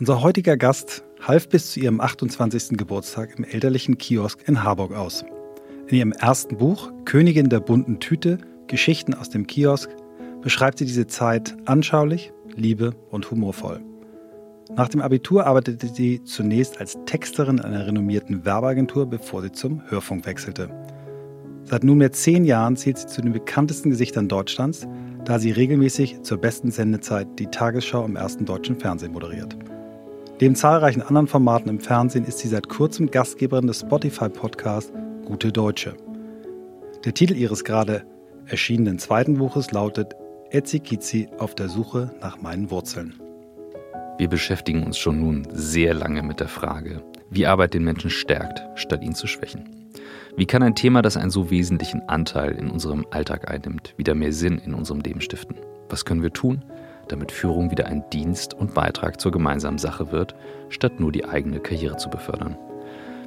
Unser heutiger Gast half bis zu ihrem 28. Geburtstag im elterlichen Kiosk in Harburg aus. In ihrem ersten Buch Königin der bunten Tüte, Geschichten aus dem Kiosk, beschreibt sie diese Zeit anschaulich, liebe und humorvoll. Nach dem Abitur arbeitete sie zunächst als Texterin einer renommierten Werbeagentur, bevor sie zum Hörfunk wechselte. Seit nunmehr zehn Jahren zählt sie zu den bekanntesten Gesichtern Deutschlands, da sie regelmäßig zur besten Sendezeit die Tagesschau im ersten deutschen Fernsehen moderiert. Neben zahlreichen anderen Formaten im Fernsehen ist sie seit kurzem Gastgeberin des Spotify-Podcasts Gute Deutsche. Der Titel ihres gerade erschienenen zweiten Buches lautet Etzi Kizi auf der Suche nach meinen Wurzeln. Wir beschäftigen uns schon nun sehr lange mit der Frage, wie Arbeit den Menschen stärkt, statt ihn zu schwächen. Wie kann ein Thema, das einen so wesentlichen Anteil in unserem Alltag einnimmt, wieder mehr Sinn in unserem Leben stiften? Was können wir tun, damit Führung wieder ein Dienst und Beitrag zur gemeinsamen Sache wird, statt nur die eigene Karriere zu befördern.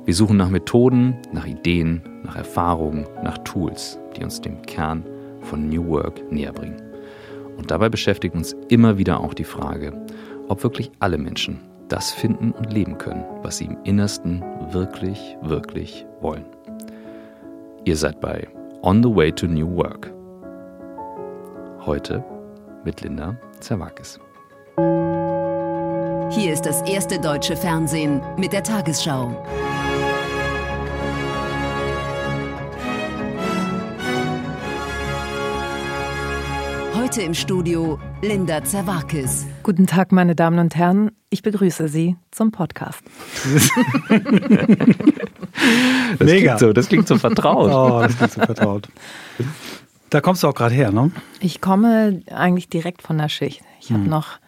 Wir suchen nach Methoden, nach Ideen, nach Erfahrungen, nach Tools, die uns dem Kern von New Work näher bringen. Und dabei beschäftigt uns immer wieder auch die Frage, ob wirklich alle Menschen das finden und leben können, was sie im Innersten wirklich, wirklich wollen. Ihr seid bei On the Way to New Work. Heute mit Linda Zerwakis. Hier ist das erste deutsche Fernsehen mit der Tagesschau. Heute im Studio Linda Zerwakis. Guten Tag, meine Damen und Herren. Ich begrüße Sie zum Podcast. das Mega. Klingt so, das klingt so vertraut. Oh, das klingt so vertraut. Da kommst du auch gerade her, ne? Ich komme eigentlich direkt von der Schicht. Ich hm. habe noch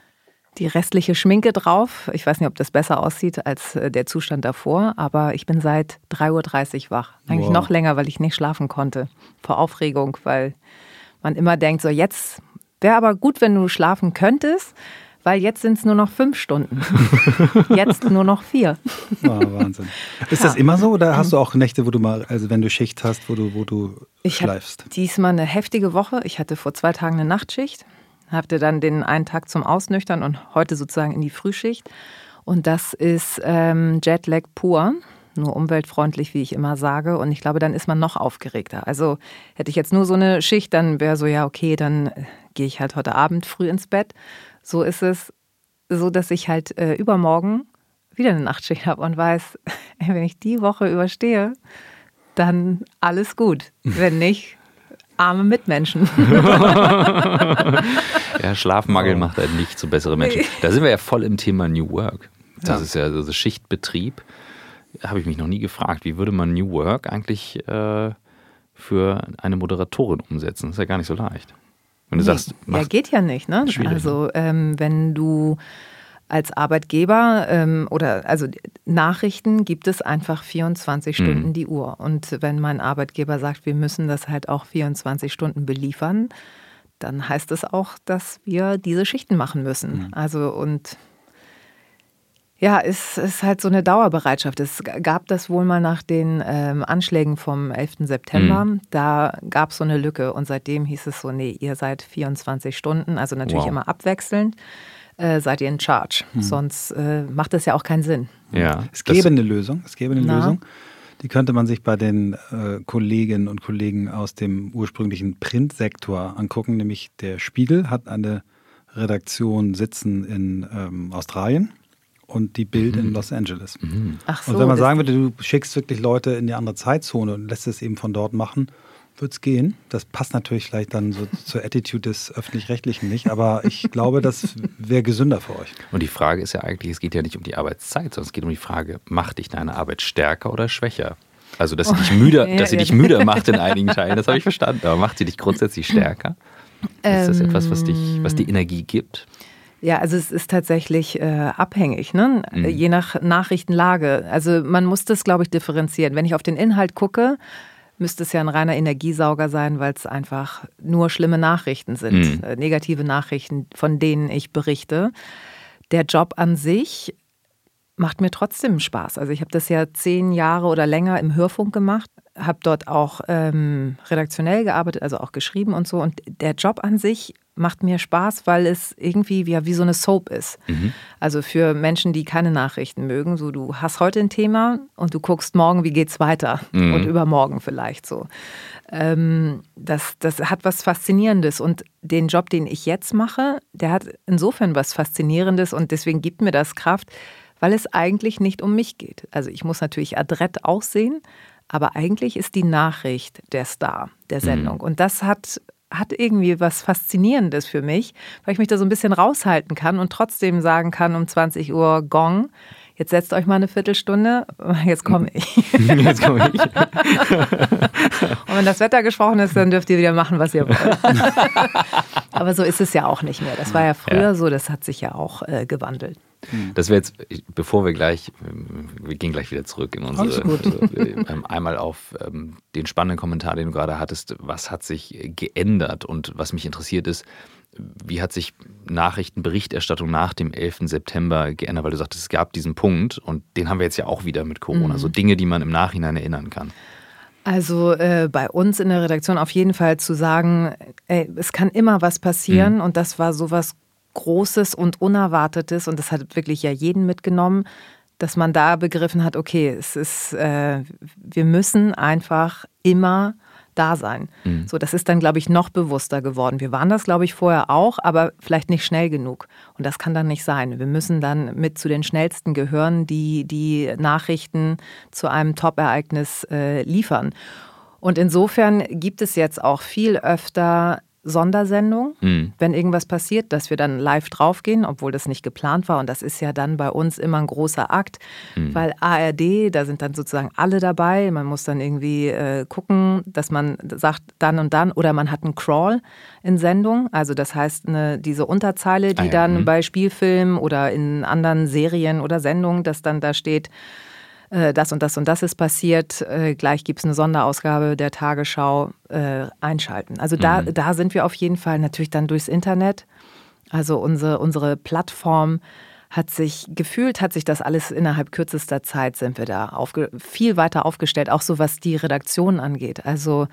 die restliche Schminke drauf. Ich weiß nicht, ob das besser aussieht als äh, der Zustand davor, aber ich bin seit 3.30 Uhr wach. Eigentlich wow. noch länger, weil ich nicht schlafen konnte. Vor Aufregung, weil man immer denkt, so jetzt wäre aber gut, wenn du schlafen könntest weil jetzt sind es nur noch fünf Stunden. jetzt nur noch vier. Oh, Wahnsinn. Ist ja. das immer so oder hast du auch Nächte, wo du mal, also wenn du Schicht hast, wo du, wo du ich schleifst? Diesmal eine heftige Woche. Ich hatte vor zwei Tagen eine Nachtschicht, hatte dann den einen Tag zum Ausnüchtern und heute sozusagen in die Frühschicht. Und das ist ähm, Jetlag pur nur umweltfreundlich, wie ich immer sage. Und ich glaube, dann ist man noch aufgeregter. Also hätte ich jetzt nur so eine Schicht, dann wäre so, ja, okay, dann äh, gehe ich halt heute Abend früh ins Bett so ist es so, dass ich halt äh, übermorgen wieder eine Nachtschicht habe und weiß, wenn ich die Woche überstehe, dann alles gut. Wenn nicht, arme Mitmenschen. ja, Schlafmangel macht einen nicht zu besseren Menschen. Da sind wir ja voll im Thema New Work. Das ja. ist ja also Schichtbetrieb. Habe ich mich noch nie gefragt, wie würde man New Work eigentlich äh, für eine Moderatorin umsetzen? Das ist ja gar nicht so leicht. Wenn du nee, sagst, ja, geht ja nicht. Ne? Also ähm, wenn du als Arbeitgeber ähm, oder also Nachrichten gibt es einfach 24 mhm. Stunden die Uhr. Und wenn mein Arbeitgeber sagt, wir müssen das halt auch 24 Stunden beliefern, dann heißt es auch, dass wir diese Schichten machen müssen. Mhm. Also und ja, es ist halt so eine Dauerbereitschaft. Es gab das wohl mal nach den ähm, Anschlägen vom 11. September. Mhm. Da gab es so eine Lücke und seitdem hieß es so, nee, ihr seid 24 Stunden, also natürlich wow. immer abwechselnd. Äh, seid ihr in Charge. Mhm. Sonst äh, macht das ja auch keinen Sinn. Ja, es gäbe eine Lösung. Es gäbe eine Na? Lösung. Die könnte man sich bei den äh, Kolleginnen und Kollegen aus dem ursprünglichen Printsektor angucken. Nämlich der Spiegel hat eine Redaktion sitzen in ähm, Australien und die Bild mhm. in Los Angeles. Mhm. Ach so, und wenn man sagen würde, du schickst wirklich Leute in die andere Zeitzone und lässt es eben von dort machen, wird es gehen. Das passt natürlich vielleicht dann so zur Attitude des Öffentlich-Rechtlichen nicht, aber ich glaube, das wäre gesünder für euch. Und die Frage ist ja eigentlich, es geht ja nicht um die Arbeitszeit, sondern es geht um die Frage, macht dich deine Arbeit stärker oder schwächer? Also, dass sie dich müde, dass sie dich müde macht in einigen Teilen, das habe ich verstanden. Aber macht sie dich grundsätzlich stärker? Ist das etwas, was dich, was die Energie gibt? Ja, also es ist tatsächlich äh, abhängig, ne? Mhm. je nach Nachrichtenlage. Also man muss das, glaube ich, differenzieren. Wenn ich auf den Inhalt gucke, müsste es ja ein reiner Energiesauger sein, weil es einfach nur schlimme Nachrichten sind, mhm. äh, negative Nachrichten, von denen ich berichte. Der Job an sich macht mir trotzdem Spaß. Also ich habe das ja zehn Jahre oder länger im Hörfunk gemacht, habe dort auch ähm, redaktionell gearbeitet, also auch geschrieben und so. Und der Job an sich macht mir Spaß, weil es irgendwie wie, wie so eine Soap ist. Mhm. Also für Menschen, die keine Nachrichten mögen, so du hast heute ein Thema und du guckst morgen, wie geht's weiter mhm. und übermorgen vielleicht so. Ähm, das, das hat was Faszinierendes und den Job, den ich jetzt mache, der hat insofern was Faszinierendes und deswegen gibt mir das Kraft, weil es eigentlich nicht um mich geht. Also ich muss natürlich adrett aussehen, aber eigentlich ist die Nachricht der Star der mhm. Sendung. Mhm. Und das hat hat irgendwie was Faszinierendes für mich, weil ich mich da so ein bisschen raushalten kann und trotzdem sagen kann um 20 Uhr Gong. Jetzt setzt euch mal eine Viertelstunde, jetzt komme ich. Jetzt komme ich. und wenn das Wetter gesprochen ist, dann dürft ihr wieder machen, was ihr wollt. Aber so ist es ja auch nicht mehr. Das war ja früher ja. so, das hat sich ja auch äh, gewandelt. Hm. Das wäre jetzt, bevor wir gleich, wir gehen gleich wieder zurück in unsere, äh, einmal auf ähm, den spannenden Kommentar, den du gerade hattest, was hat sich geändert und was mich interessiert ist, wie hat sich Nachrichtenberichterstattung nach dem 11. September geändert, weil du sagtest, es gab diesen Punkt und den haben wir jetzt ja auch wieder mit Corona, mhm. so Dinge, die man im Nachhinein erinnern kann. Also äh, bei uns in der Redaktion auf jeden Fall zu sagen, ey, es kann immer was passieren mhm. und das war sowas Großes und Unerwartetes und das hat wirklich ja jeden mitgenommen, dass man da begriffen hat, okay, es ist, äh, wir müssen einfach immer da sein. Mhm. So, das ist dann, glaube ich, noch bewusster geworden. Wir waren das, glaube ich, vorher auch, aber vielleicht nicht schnell genug. Und das kann dann nicht sein. Wir müssen dann mit zu den schnellsten gehören, die die Nachrichten zu einem Top-Ereignis äh, liefern. Und insofern gibt es jetzt auch viel öfter Sondersendung, mhm. wenn irgendwas passiert, dass wir dann live draufgehen, obwohl das nicht geplant war. Und das ist ja dann bei uns immer ein großer Akt, mhm. weil ARD, da sind dann sozusagen alle dabei. Man muss dann irgendwie äh, gucken, dass man sagt, dann und dann, oder man hat einen Crawl in Sendung. Also das heißt, eine, diese Unterzeile, die ah, ja. dann mhm. bei Spielfilmen oder in anderen Serien oder Sendungen, dass dann da steht, äh, das und das und das ist passiert, äh, gleich gibt es eine Sonderausgabe der Tagesschau äh, einschalten. Also da, mhm. da sind wir auf jeden Fall natürlich dann durchs Internet. Also unsere, unsere Plattform hat sich gefühlt, hat sich das alles innerhalb kürzester Zeit sind wir da aufge, viel weiter aufgestellt, auch so was die Redaktion angeht. Also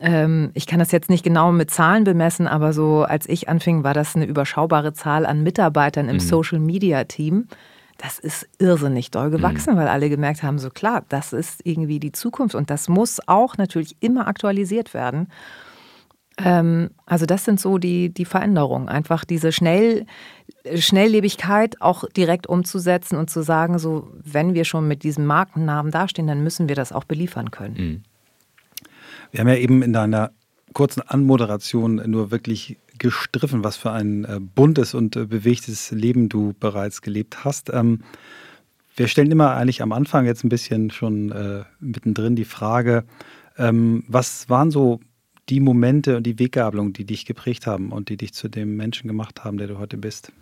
ähm, ich kann das jetzt nicht genau mit Zahlen bemessen, aber so als ich anfing, war das eine überschaubare Zahl an Mitarbeitern im mhm. Social Media Team das ist irrsinnig doll gewachsen, mhm. weil alle gemerkt haben, so klar, das ist irgendwie die Zukunft und das muss auch natürlich immer aktualisiert werden. Ähm, also das sind so die, die Veränderungen, einfach diese Schnell, Schnelllebigkeit auch direkt umzusetzen und zu sagen, so wenn wir schon mit diesem Markennamen dastehen, dann müssen wir das auch beliefern können. Mhm. Wir haben ja eben in deiner kurzen Anmoderation nur wirklich gestriffen, was für ein äh, buntes und äh, bewegtes Leben du bereits gelebt hast. Ähm, wir stellen immer eigentlich am Anfang jetzt ein bisschen schon äh, mittendrin die Frage, ähm, was waren so die Momente und die Weggabelungen, die dich geprägt haben und die dich zu dem Menschen gemacht haben, der du heute bist?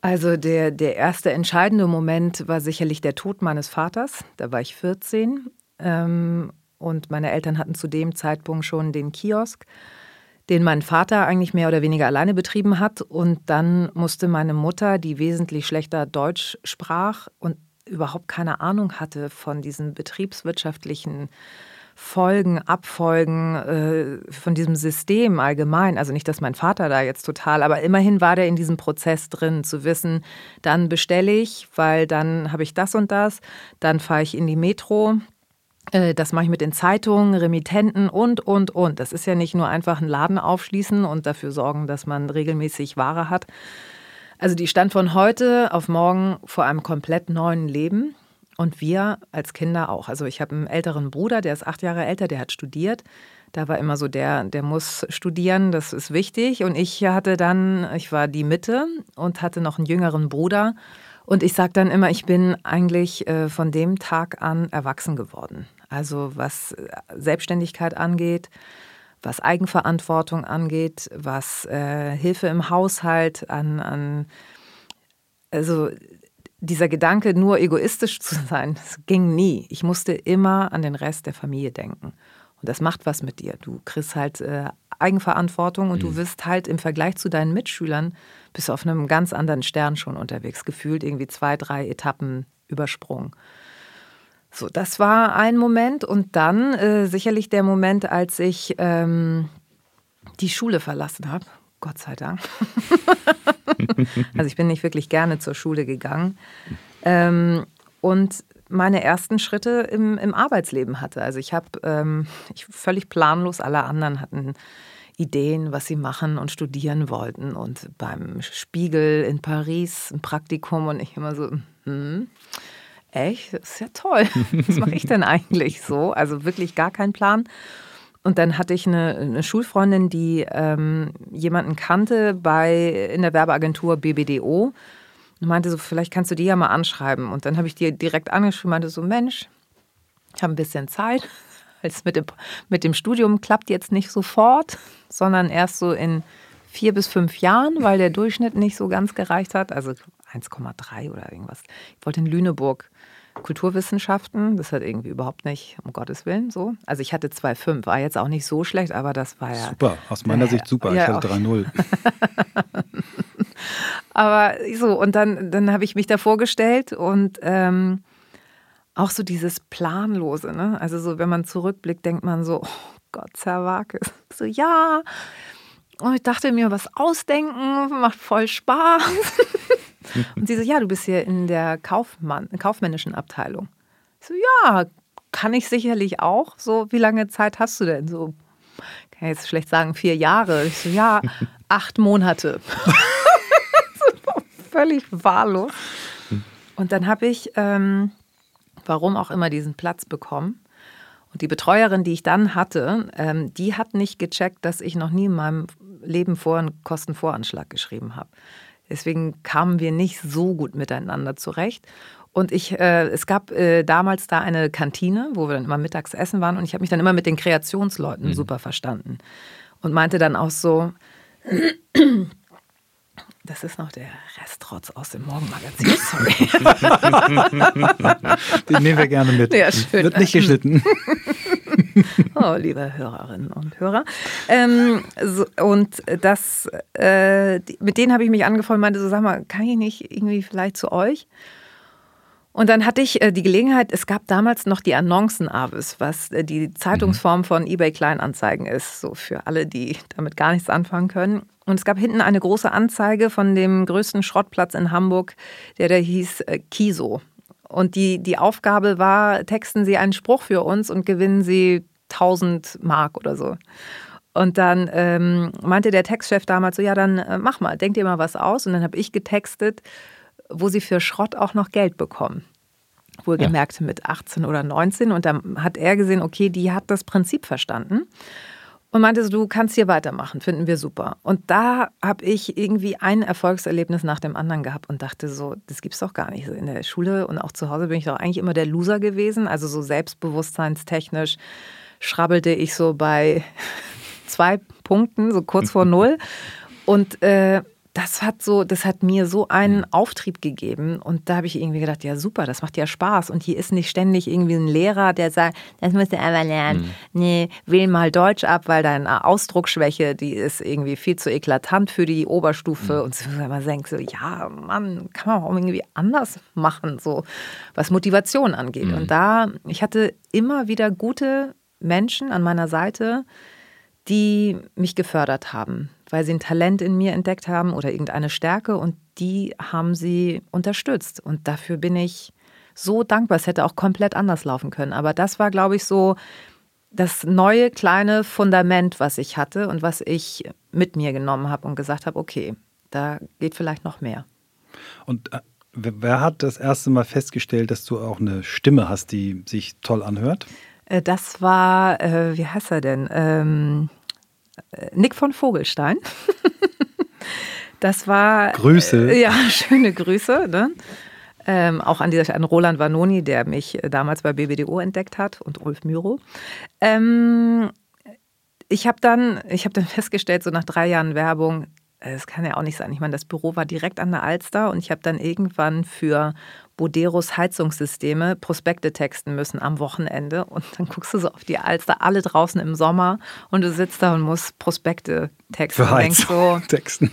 Also der, der erste entscheidende Moment war sicherlich der Tod meines Vaters. Da war ich 14 ähm, und meine Eltern hatten zu dem Zeitpunkt schon den Kiosk den mein Vater eigentlich mehr oder weniger alleine betrieben hat. Und dann musste meine Mutter, die wesentlich schlechter Deutsch sprach und überhaupt keine Ahnung hatte von diesen betriebswirtschaftlichen Folgen, Abfolgen äh, von diesem System allgemein. Also nicht, dass mein Vater da jetzt total, aber immerhin war der in diesem Prozess drin, zu wissen, dann bestelle ich, weil dann habe ich das und das, dann fahre ich in die Metro, das mache ich mit den Zeitungen, Remittenten und, und, und. Das ist ja nicht nur einfach einen Laden aufschließen und dafür sorgen, dass man regelmäßig Ware hat. Also die stand von heute auf morgen vor einem komplett neuen Leben. Und wir als Kinder auch. Also ich habe einen älteren Bruder, der ist acht Jahre älter, der hat studiert. Da war immer so der, der muss studieren, das ist wichtig. Und ich hatte dann, ich war die Mitte und hatte noch einen jüngeren Bruder. Und ich sage dann immer, ich bin eigentlich äh, von dem Tag an erwachsen geworden. Also was äh, Selbstständigkeit angeht, was Eigenverantwortung angeht, was äh, Hilfe im Haushalt an, an, also dieser Gedanke, nur egoistisch zu sein, das ging nie. Ich musste immer an den Rest der Familie denken. Und das macht was mit dir. Du kriegst halt äh, Eigenverantwortung und mhm. du wirst halt im Vergleich zu deinen Mitschülern bist auf einem ganz anderen Stern schon unterwegs, gefühlt irgendwie zwei, drei Etappen übersprungen. So, das war ein Moment und dann äh, sicherlich der Moment, als ich ähm, die Schule verlassen habe. Gott sei Dank. also ich bin nicht wirklich gerne zur Schule gegangen. Ähm, und meine ersten Schritte im, im Arbeitsleben hatte. Also ich habe ähm, völlig planlos, alle anderen hatten Ideen, was sie machen und studieren wollten. Und beim Spiegel in Paris ein Praktikum und ich immer so, hm, echt, das ist ja toll. Was mache ich denn eigentlich so? Also wirklich gar keinen Plan. Und dann hatte ich eine, eine Schulfreundin, die ähm, jemanden kannte bei in der Werbeagentur BBDO und meinte so, vielleicht kannst du die ja mal anschreiben. Und dann habe ich die direkt angeschrieben, meinte so, Mensch, ich habe ein bisschen Zeit. Es mit dem, mit dem Studium klappt jetzt nicht sofort, sondern erst so in vier bis fünf Jahren, weil der Durchschnitt nicht so ganz gereicht hat. Also 1,3 oder irgendwas. Ich wollte in Lüneburg Kulturwissenschaften. Das hat irgendwie überhaupt nicht, um Gottes Willen, so. Also ich hatte 2,5, war jetzt auch nicht so schlecht, aber das war ja. Super, aus meiner äh, Sicht super. Ja, ich hatte 3,0. aber so, und dann, dann habe ich mich da vorgestellt und ähm, auch so dieses Planlose, ne? Also so, wenn man zurückblickt, denkt man so, oh Gott, Herr Wagis. So, ja. Und ich dachte mir, was ausdenken, macht voll Spaß. Und sie so, ja, du bist hier in der Kaufmann, kaufmännischen Abteilung. Ich so, ja, kann ich sicherlich auch. So, wie lange Zeit hast du denn? So, kann ich jetzt schlecht sagen, vier Jahre. Ich so, ja, acht Monate. Völlig wahllos. Und dann habe ich, ähm, warum auch immer, diesen Platz bekommen. Und die Betreuerin, die ich dann hatte, ähm, die hat nicht gecheckt, dass ich noch nie in meinem Leben vor einen Kostenvoranschlag geschrieben habe. Deswegen kamen wir nicht so gut miteinander zurecht. Und ich, äh, es gab äh, damals da eine Kantine, wo wir dann immer mittags essen waren. Und ich habe mich dann immer mit den Kreationsleuten mhm. super verstanden. Und meinte dann auch so, das ist noch der Restrotz aus dem Morgenmagazin, sorry. Den nehmen wir gerne mit. Ja, schön. Wird nicht geschnitten. oh, liebe Hörerinnen und Hörer. Ähm, so, und das, äh, mit denen habe ich mich angefreundet und meinte so, sag mal, kann ich nicht irgendwie vielleicht zu euch? Und dann hatte ich äh, die Gelegenheit, es gab damals noch die Annoncen-Avis, was äh, die Zeitungsform mhm. von eBay Kleinanzeigen ist, so für alle, die damit gar nichts anfangen können. Und es gab hinten eine große Anzeige von dem größten Schrottplatz in Hamburg, der da hieß äh, Kiso. Und die, die Aufgabe war, texten Sie einen Spruch für uns und gewinnen Sie 1000 Mark oder so. Und dann ähm, meinte der Textchef damals so, ja, dann äh, mach mal, denk dir mal was aus. Und dann habe ich getextet, wo sie für Schrott auch noch Geld bekommen. Wohlgemerkt ja. mit 18 oder 19. Und dann hat er gesehen, okay, die hat das Prinzip verstanden und meinte so, du kannst hier weitermachen, finden wir super. Und da habe ich irgendwie ein Erfolgserlebnis nach dem anderen gehabt und dachte so, das gibt's doch gar nicht. In der Schule und auch zu Hause bin ich doch eigentlich immer der Loser gewesen, also so selbstbewusstseinstechnisch schrabbelte ich so bei zwei Punkten, so kurz vor null. Und äh, das hat so, das hat mir so einen mhm. Auftrieb gegeben. Und da habe ich irgendwie gedacht, ja super, das macht ja Spaß. Und hier ist nicht ständig irgendwie ein Lehrer, der sagt, das musst du aber lernen. Mhm. Nee, wähl mal Deutsch ab, weil deine Ausdrucksschwäche, die ist irgendwie viel zu eklatant für die Oberstufe. Mhm. Und so, man denkt so, ja, Mann, kann man auch irgendwie anders machen, so was Motivation angeht. Mhm. Und da, ich hatte immer wieder gute Menschen an meiner Seite, die mich gefördert haben weil sie ein Talent in mir entdeckt haben oder irgendeine Stärke und die haben sie unterstützt. Und dafür bin ich so dankbar. Es hätte auch komplett anders laufen können. Aber das war, glaube ich, so das neue kleine Fundament, was ich hatte und was ich mit mir genommen habe und gesagt habe, okay, da geht vielleicht noch mehr. Und äh, wer hat das erste Mal festgestellt, dass du auch eine Stimme hast, die sich toll anhört? Äh, das war, äh, wie heißt er denn? Ähm, Nick von Vogelstein. Das war. Grüße. Äh, ja, schöne Grüße. Ne? Ähm, auch an, dieser, an Roland Vanoni, der mich damals bei BBDO entdeckt hat und Ulf Myro. Ähm, ich habe dann, hab dann festgestellt, so nach drei Jahren Werbung, es kann ja auch nicht sein. Ich meine, das Büro war direkt an der Alster und ich habe dann irgendwann für Boderos Heizungssysteme Prospekte texten müssen am Wochenende. Und dann guckst du so auf die Alster, alle draußen im Sommer und du sitzt da und musst Prospekte texten. Für Heizung so, texten.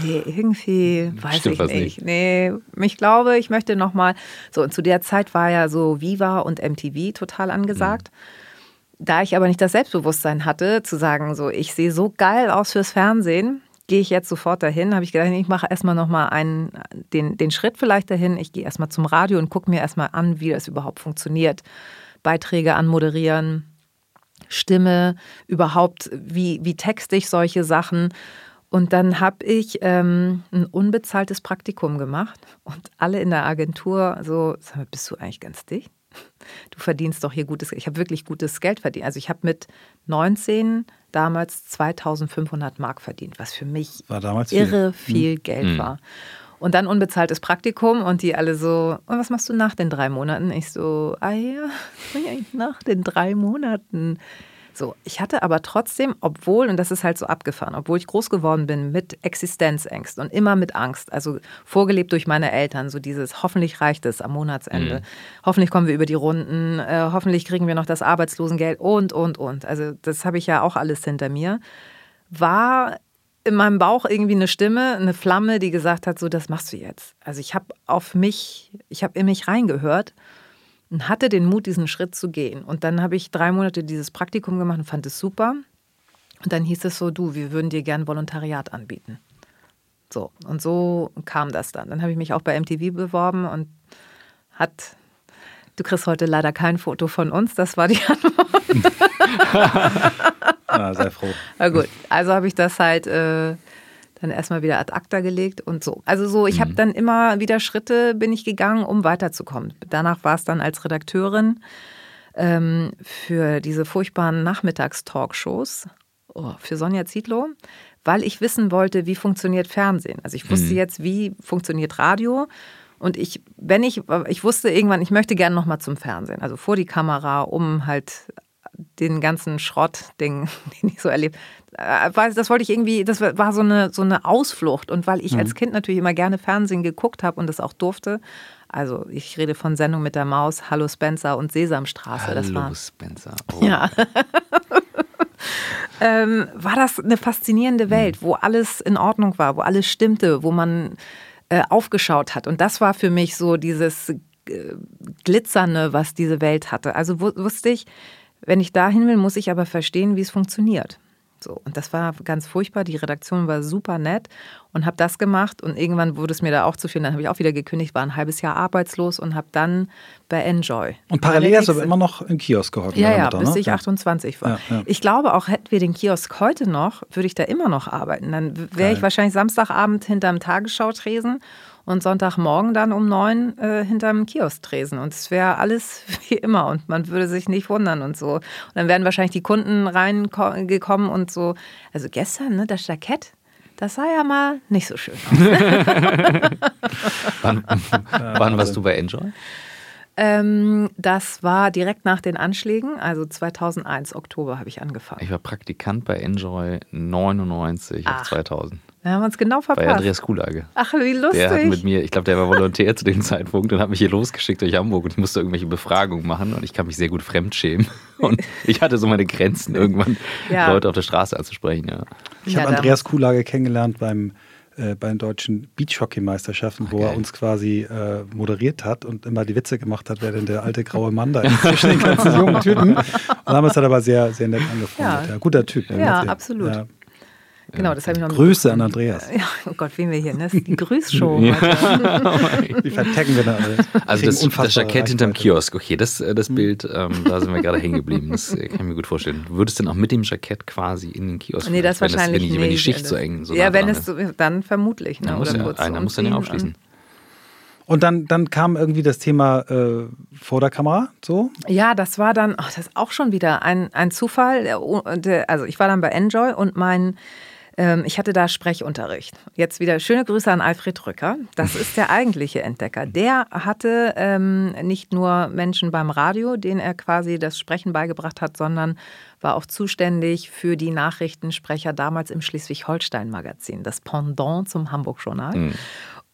Nee, irgendwie weiß Stimmt ich nicht. nicht. Nee, ich glaube, ich möchte nochmal. So, und zu der Zeit war ja so Viva und MTV total angesagt. Mhm. da ich aber nicht das Selbstbewusstsein hatte, zu sagen, so, ich sehe so geil aus fürs Fernsehen, gehe ich jetzt sofort dahin, habe ich gedacht, ich mache erstmal nochmal den, den Schritt vielleicht dahin. Ich gehe erstmal zum Radio und gucke mir erstmal an, wie das überhaupt funktioniert. Beiträge anmoderieren, Stimme, überhaupt, wie, wie texte ich solche Sachen. Und dann habe ich ähm, ein unbezahltes Praktikum gemacht und alle in der Agentur so, sag mal, bist du eigentlich ganz dicht? Du verdienst doch hier gutes Geld. Ich habe wirklich gutes Geld verdient. Also ich habe mit 19 damals 2500 Mark verdient, was für mich irre viel, viel hm. Geld mhm. war. Und dann unbezahltes Praktikum und die alle so, und was machst du nach den drei Monaten? Ich so, ah ja, nach den drei Monaten. So, ich hatte aber trotzdem, obwohl, und das ist halt so abgefahren, obwohl ich groß geworden bin mit Existenzängsten und immer mit Angst, also vorgelebt durch meine Eltern, so dieses, hoffentlich reicht es am Monatsende, mhm. hoffentlich kommen wir über die Runden, äh, hoffentlich kriegen wir noch das Arbeitslosengeld und, und, und. Also das habe ich ja auch alles hinter mir. War in meinem Bauch irgendwie eine Stimme, eine Flamme, die gesagt hat, so, das machst du jetzt. Also ich habe auf mich, ich habe in mich reingehört und hatte den Mut, diesen Schritt zu gehen. Und dann habe ich drei Monate dieses Praktikum gemacht und fand es super. Und dann hieß es so, du, wir würden dir gern Volontariat anbieten. So, und so kam das dann. Dann habe ich mich auch bei MTV beworben und hat, du kriegst heute leider kein Foto von uns, das war die Antwort. ah, sei froh. Na gut, also habe ich das halt äh, dann erstmal wieder ad acta gelegt und so. Also so, ich mhm. habe dann immer wieder Schritte bin ich gegangen, um weiterzukommen. Danach war es dann als Redakteurin ähm, für diese furchtbaren Nachmittagstalkshows oh, für Sonja Zietlow, weil ich wissen wollte, wie funktioniert Fernsehen. Also ich wusste mhm. jetzt, wie funktioniert Radio. Und ich, wenn ich, ich wusste irgendwann, ich möchte gerne nochmal zum Fernsehen, also vor die Kamera, um halt den ganzen Schrott, den, ich so erlebt äh, das wollte ich irgendwie, das war so eine, so eine Ausflucht. Und weil ich mhm. als Kind natürlich immer gerne Fernsehen geguckt habe und das auch durfte, also ich rede von Sendung mit der Maus, Hallo Spencer und Sesamstraße. Hallo das war, Spencer. Oh. Ja. ähm, war das eine faszinierende mhm. Welt, wo alles in Ordnung war, wo alles stimmte, wo man äh, aufgeschaut hat. Und das war für mich so dieses äh, Glitzernde, was diese Welt hatte. Also wusste ich, wenn ich dahin will, muss ich aber verstehen, wie es funktioniert. So, und das war ganz furchtbar. Die Redaktion war super nett und habe das gemacht. Und irgendwann wurde es mir da auch zu viel. Dann habe ich auch wieder gekündigt, war ein halbes Jahr arbeitslos und habe dann bei Enjoy. Und parallel hast du aber immer noch im Kiosk gehockt. Ja, ja, bis ne? ich 28 war. Ja, ja. Ich glaube, auch hätten wir den Kiosk heute noch, würde ich da immer noch arbeiten. Dann wäre ich wahrscheinlich Samstagabend hinterm Tagesschautresen und Sonntagmorgen dann um neun äh, hinterm Kiosk tresen. Und es wäre alles wie immer und man würde sich nicht wundern und so. Und dann wären wahrscheinlich die Kunden reingekommen und so. Also gestern, ne, das Jackett, das sah ja mal nicht so schön aus. wann, wann warst du bei Enjoy? Ähm, das war direkt nach den Anschlägen, also 2001, Oktober habe ich angefangen. Ich war Praktikant bei Enjoy 99 Ach. auf 2000. Wir haben uns genau verpasst. Bei Andreas Kulage. Ach, wie lustig. Der hat mit mir, ich glaube, der war Volontär zu dem Zeitpunkt und hat mich hier losgeschickt durch Hamburg und ich musste irgendwelche Befragungen machen und ich kann mich sehr gut fremdschämen. Und ich hatte so meine Grenzen, irgendwann ja. Leute auf der Straße anzusprechen. Ja. Ich ja, habe Andreas Kulage kennengelernt beim äh, bei den deutschen Beachhockey-Meisterschaften, wo er uns quasi äh, moderiert hat und immer die Witze gemacht hat, wer denn der alte graue Mann da ist zwischen den ganzen jungen Typen. Und damals hat er aber sehr, sehr nett angefreundet. Ja. ja guter Typ. Ja, absolut. Ja. Genau, das habe ich noch Grüße an Andreas. Ja, oh Gott, wen wir hier, ne? Das ist die Grüßshow. ja. Die vertecken wir da alle. Also das, das Jackett hinterm Kiosk, okay, das, äh, das hm. Bild, ähm, da sind wir gerade hängen geblieben. Das äh, kann ich mir gut vorstellen. Du würdest denn auch mit dem Jackett quasi in den Kiosk Nee, das wahrscheinlich wenn, nicht. Wenn die Schicht so eng so Ja, wenn es so, dann vermutlich. Ne? Oder ja, kurz einer muss dann ja aufschließen. Und dann, dann kam irgendwie das Thema äh, vor der Kamera, so? Ja, das war dann, oh, das ist auch schon wieder ein, ein Zufall. Also ich war dann bei Enjoy und mein ähm, ich hatte da Sprechunterricht. Jetzt wieder schöne Grüße an Alfred Rücker. Das ist der eigentliche Entdecker. Der hatte ähm, nicht nur Menschen beim Radio, denen er quasi das Sprechen beigebracht hat, sondern war auch zuständig für die Nachrichtensprecher damals im Schleswig-Holstein-Magazin, das Pendant zum Hamburg-Journal. Mhm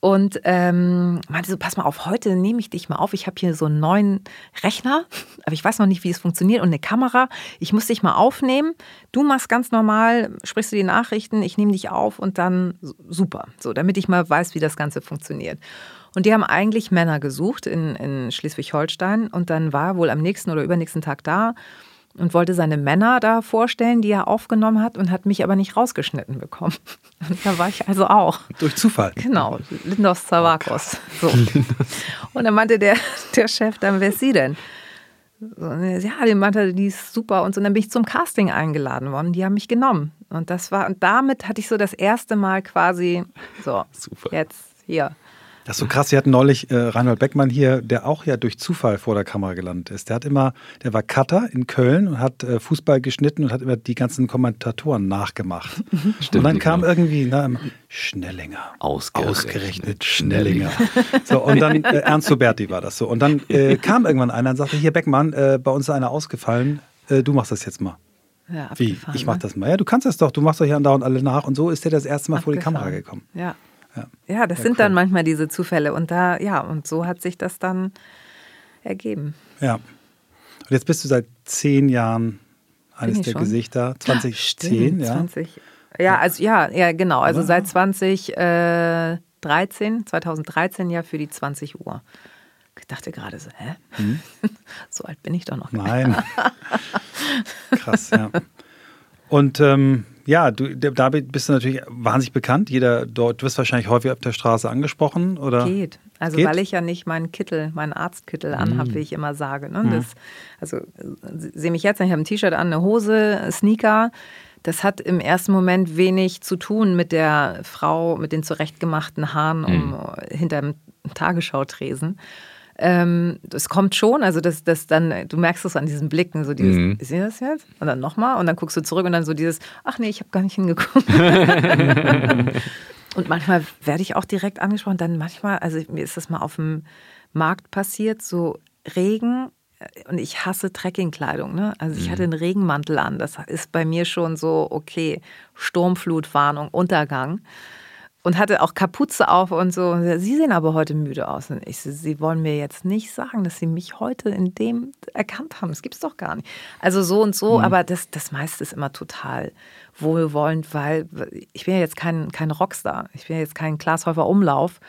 und ähm, meinte so, pass mal auf, heute nehme ich dich mal auf. Ich habe hier so einen neuen Rechner, aber ich weiß noch nicht, wie es funktioniert und eine Kamera. Ich muss dich mal aufnehmen. Du machst ganz normal, sprichst du die Nachrichten, ich nehme dich auf und dann super, so, damit ich mal weiß, wie das Ganze funktioniert. Und die haben eigentlich Männer gesucht in, in Schleswig-Holstein und dann war wohl am nächsten oder übernächsten Tag da und wollte seine Männer da vorstellen, die er aufgenommen hat und hat mich aber nicht rausgeschnitten bekommen. Und da war ich also auch. Durch Zufall. Genau, Lindos Zavakos. So. Und dann meinte der, der Chef dann, wer ist sie denn? So, ja, die meinte, die ist super und so. Und dann bin ich zum Casting eingeladen worden. Die haben mich genommen. Und das war, und damit hatte ich so das erste Mal quasi, so, super. jetzt hier. Das ist so krass. Sie hatten neulich äh, Reinhold Beckmann hier, der auch ja durch Zufall vor der Kamera gelandet ist. Der hat immer, der war Cutter in Köln und hat äh, Fußball geschnitten und hat immer die ganzen Kommentatoren nachgemacht. Stimmt, und dann kam genau. irgendwie ne, Schnellinger. Ausgerechnet, Ausgerechnet Schnellinger. so, und dann äh, Ernst Huberti war das so. Und dann äh, kam irgendwann einer und sagte, hier Beckmann, äh, bei uns ist einer ausgefallen, äh, du machst das jetzt mal. Ja, Wie? Ich mach ne? das mal. Ja, du kannst das doch. Du machst doch hier andauernd alle nach. Und so ist der das erste Mal abgefahren. vor die Kamera gekommen. Ja. Ja, ja das ja, sind cool. dann manchmal diese Zufälle. Und da, ja, und so hat sich das dann ergeben. Ja. Und jetzt bist du seit zehn Jahren eines der schon? Gesichter. 2010, ja. 20, ja, also ja, ja, genau. Also Aber seit 2013, 2013 ja für die 20 Uhr. Ich dachte gerade so, hä? Hm? so alt bin ich doch noch. Nein. Krass, ja. Und ähm, ja, du, damit bist du natürlich wahnsinnig bekannt. Jeder dort, du wirst wahrscheinlich häufig auf der Straße angesprochen, oder? Geht. Also Geht? weil ich ja nicht meinen Kittel, meinen Arztkittel mhm. anhabe, wie ich immer sage. Ne? Mhm. Das, also sehe mich jetzt, ich habe ein T-Shirt an, eine Hose, Sneaker. Das hat im ersten Moment wenig zu tun mit der Frau mit den zurechtgemachten Haaren um, mhm. hinter dem Tagesschautresen. Ähm, das kommt schon, also das, das dann, du merkst es an diesen Blicken, so dieses, mhm. ist das jetzt? Und dann nochmal und dann guckst du zurück und dann so dieses, ach nee, ich habe gar nicht hingeguckt. und manchmal werde ich auch direkt angesprochen, dann manchmal, also mir ist das mal auf dem Markt passiert, so Regen äh, und ich hasse Trekkingkleidung. Ne? Also ich hatte mhm. einen Regenmantel an. Das ist bei mir schon so, okay, Sturmflutwarnung, Untergang und hatte auch Kapuze auf und so. Sie sehen aber heute müde aus. Und ich, Sie wollen mir jetzt nicht sagen, dass Sie mich heute in dem erkannt haben. Das gibt es doch gar nicht. Also so und so, mhm. aber das, das meiste ist immer total wohlwollend, weil ich bin ja jetzt kein, kein Rockstar. Ich bin ja jetzt kein Glashäufer Umlauf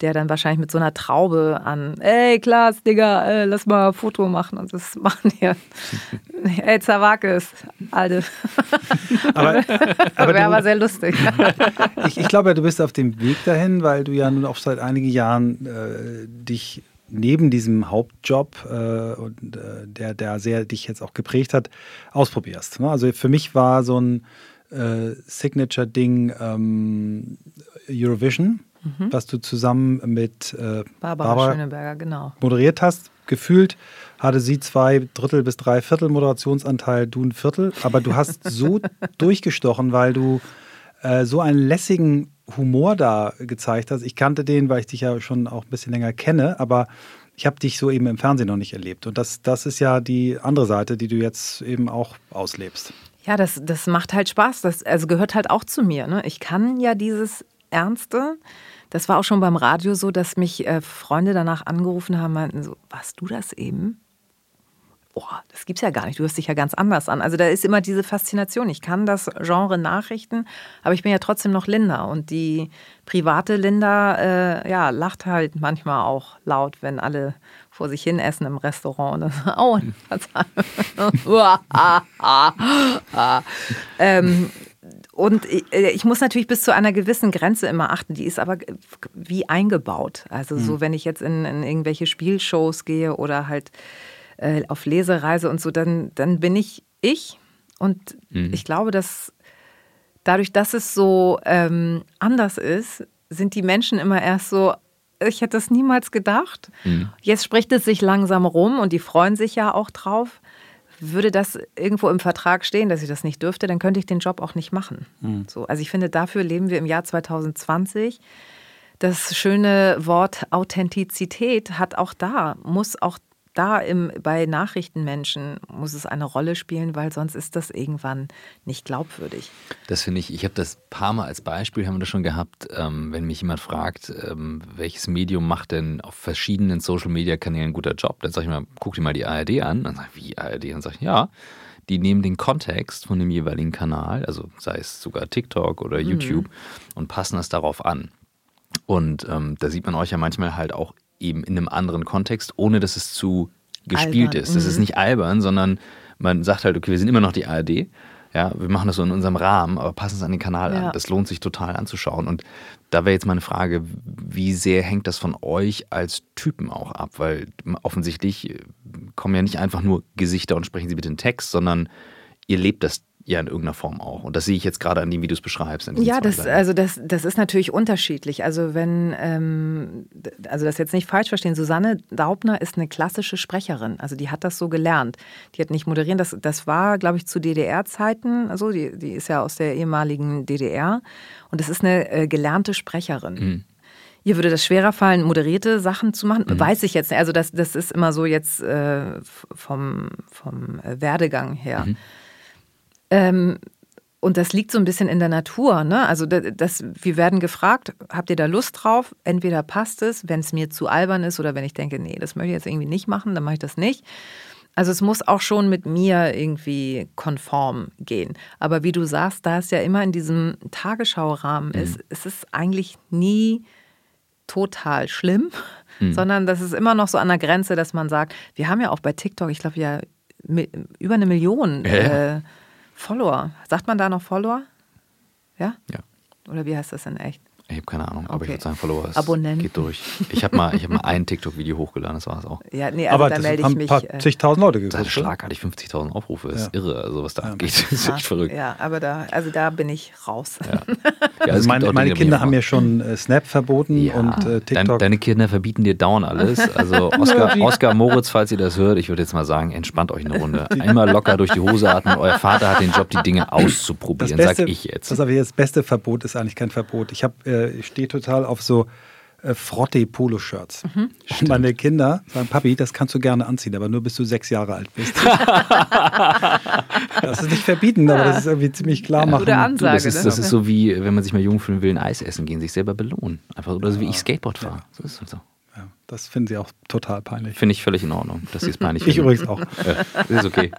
der dann wahrscheinlich mit so einer Traube an, ey Klaas, Digga, äh, lass mal ein Foto machen und das machen hier. ey, Zawakis, Alte. Aber, aber wäre aber sehr lustig. ich, ich glaube, du bist auf dem Weg dahin, weil du ja nun auch seit einigen Jahren äh, dich neben diesem Hauptjob, äh, und, äh, der, der sehr dich jetzt auch geprägt hat, ausprobierst. Ne? Also für mich war so ein äh, Signature-Ding ähm, Eurovision mhm. was du zusammen mit äh, Barbara, Barbara Schöneberger genau. moderiert hast. Gefühlt hatte sie zwei Drittel bis drei Viertel Moderationsanteil, du ein Viertel. Aber du hast so durchgestochen, weil du äh, so einen lässigen Humor da gezeigt hast. Ich kannte den, weil ich dich ja schon auch ein bisschen länger kenne, aber ich habe dich so eben im Fernsehen noch nicht erlebt. Und das, das ist ja die andere Seite, die du jetzt eben auch auslebst. Ja, das, das macht halt Spaß. Das also gehört halt auch zu mir. Ne? Ich kann ja dieses Ernste, das war auch schon beim Radio so, dass mich äh, Freunde danach angerufen haben, meinten so, warst du das eben? Boah, das gibt's ja gar nicht. Du hörst dich ja ganz anders an. Also da ist immer diese Faszination. Ich kann das Genre Nachrichten, aber ich bin ja trotzdem noch Linda. Und die private Linda, äh, ja, lacht halt manchmal auch laut, wenn alle vor sich hin essen im Restaurant. Und dann, oh, ähm, und äh, ich muss natürlich bis zu einer gewissen Grenze immer achten. Die ist aber wie eingebaut. Also so, mhm. wenn ich jetzt in, in irgendwelche Spielshows gehe oder halt äh, auf Lesereise und so, dann, dann bin ich ich. Und mhm. ich glaube, dass dadurch, dass es so ähm, anders ist, sind die Menschen immer erst so, ich hätte das niemals gedacht. Mhm. Jetzt spricht es sich langsam rum und die freuen sich ja auch drauf würde das irgendwo im Vertrag stehen, dass ich das nicht dürfte, dann könnte ich den Job auch nicht machen. Mhm. So, also ich finde, dafür leben wir im Jahr 2020. Das schöne Wort Authentizität hat auch da, muss auch da im, bei Nachrichtenmenschen muss es eine Rolle spielen, weil sonst ist das irgendwann nicht glaubwürdig. Das finde ich, ich habe das paar Mal als Beispiel, haben wir das schon gehabt, ähm, wenn mich jemand fragt, ähm, welches Medium macht denn auf verschiedenen Social-Media-Kanälen guter Job, dann sage ich mal, guck dir mal die ARD an. Dann sage ich, wie ARD? Dann sage ich, ja, die nehmen den Kontext von dem jeweiligen Kanal, also sei es sogar TikTok oder mhm. YouTube, und passen das darauf an. Und ähm, da sieht man euch ja manchmal halt auch eben in einem anderen Kontext, ohne dass es zu gespielt albern. ist. Das mhm. ist nicht albern, sondern man sagt halt, okay, wir sind immer noch die ARD. Ja, wir machen das so in unserem Rahmen, aber passen es an den Kanal ja. an. Das lohnt sich total anzuschauen. Und da wäre jetzt meine Frage, wie sehr hängt das von euch als Typen auch ab? Weil offensichtlich kommen ja nicht einfach nur Gesichter und sprechen sie bitte den Text, sondern ihr lebt das ja in irgendeiner Form auch. Und das sehe ich jetzt gerade an dem, wie du es beschreibst. Ja, das, also das, das ist natürlich unterschiedlich. Also wenn, ähm, also das jetzt nicht falsch verstehen, Susanne Daubner ist eine klassische Sprecherin. Also die hat das so gelernt. Die hat nicht moderieren. Das, das war, glaube ich, zu DDR-Zeiten. Also die, die ist ja aus der ehemaligen DDR. Und das ist eine äh, gelernte Sprecherin. Mhm. Ihr würde das schwerer fallen, moderierte Sachen zu machen? Mhm. Weiß ich jetzt nicht. Also das, das ist immer so jetzt äh, vom, vom Werdegang her. Mhm. Ähm, und das liegt so ein bisschen in der Natur. Ne? Also das, wir werden gefragt, habt ihr da Lust drauf? Entweder passt es, wenn es mir zu albern ist oder wenn ich denke, nee, das möchte ich jetzt irgendwie nicht machen, dann mache ich das nicht. Also es muss auch schon mit mir irgendwie konform gehen. Aber wie du sagst, da es ja immer in diesem Tagesschau-Rahmen mhm. ist, ist es eigentlich nie total schlimm, mhm. sondern das ist immer noch so an der Grenze, dass man sagt, wir haben ja auch bei TikTok, ich glaube ja über eine Million äh, Follower. Sagt man da noch Follower? Ja? Ja. Oder wie heißt das in echt? Ich habe keine Ahnung, aber okay. ich würde sagen, Follower ist, Abonnenten. geht durch. Ich habe mal, hab mal ein TikTok-Video hochgeladen, das war es auch. Ja, nee, also aber da melde ich mich. Ein paar äh, zigtausend Leute geguckt. Das ist schlagartig 50.000 Aufrufe, das ist ja. irre, also was da ja. abgeht. Ist echt verrückt. Ja, aber da, also da bin ich raus. Ja. Ja, also meine, meine Dinge, Kinder haben mir schon äh, Snap verboten ja. und äh, TikTok. Dein, deine Kinder verbieten dir dauernd alles. Also Oskar, Oskar Moritz, falls ihr das hört, ich würde jetzt mal sagen, entspannt euch eine Runde. Einmal locker durch die Hose atmen. Euer Vater hat den Job, die Dinge auszuprobieren, sag ich jetzt. Das, aber das beste Verbot ist eigentlich kein Verbot. Ich, äh, ich stehe total auf so äh, Frotte-Poloshirts. Mhm. Und meine Kinder sagen, Papi, das kannst du gerne anziehen, aber nur bis du sechs Jahre alt bist. das ist nicht verbieten, aber das ist irgendwie ziemlich klar machen. Gute Ansage, das, ist, ne? das ist so wie, wenn man sich mal jung fühlen will, ein Eis essen gehen, sich selber belohnen. Einfach, oder so wie ich Skateboard fahre. Ja. So ist es so. Ja, das finden sie auch total peinlich. Finde ich völlig in Ordnung, dass sie es peinlich finden. Ich übrigens auch. Ja, ist okay.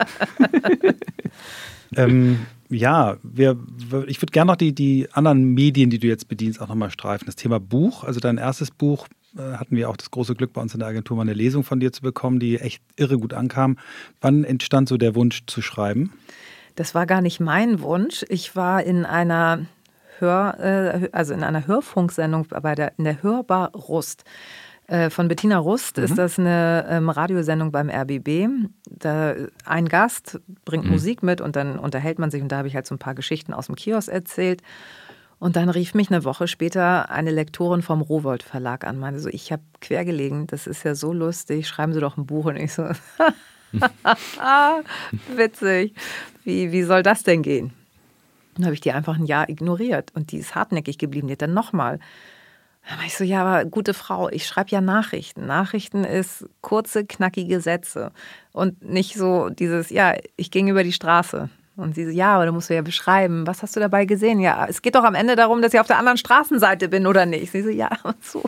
ähm, ja, wir, ich würde gerne noch die, die anderen Medien, die du jetzt bedienst, auch nochmal streifen. Das Thema Buch, also dein erstes Buch, äh, hatten wir auch das große Glück bei uns in der Agentur mal eine Lesung von dir zu bekommen, die echt irre gut ankam. Wann entstand so der Wunsch zu schreiben? Das war gar nicht mein Wunsch. Ich war in einer Hör, äh, also in einer Hörfunksendung bei der, in der Hörbar Rust. Äh, von Bettina Rust mhm. ist das eine ähm, Radiosendung beim RBB. Da ein Gast bringt mhm. Musik mit und dann unterhält man sich und da habe ich halt so ein paar Geschichten aus dem Kiosk erzählt. Und dann rief mich eine Woche später eine Lektorin vom Rowold Verlag an, meinte so, ich habe quergelegen, das ist ja so lustig, schreiben Sie doch ein Buch. Und ich so, witzig, wie, wie soll das denn gehen? Dann habe ich die einfach ein Jahr ignoriert und die ist hartnäckig geblieben. Die hat dann nochmal dann war ich so, ja, aber gute Frau, ich schreibe ja Nachrichten. Nachrichten ist kurze, knackige Sätze und nicht so dieses, ja, ich ging über die Straße. Und sie so, ja, aber du musst ja beschreiben, was hast du dabei gesehen? Ja, es geht doch am Ende darum, dass ich auf der anderen Straßenseite bin oder nicht. Sie so, ja, und so.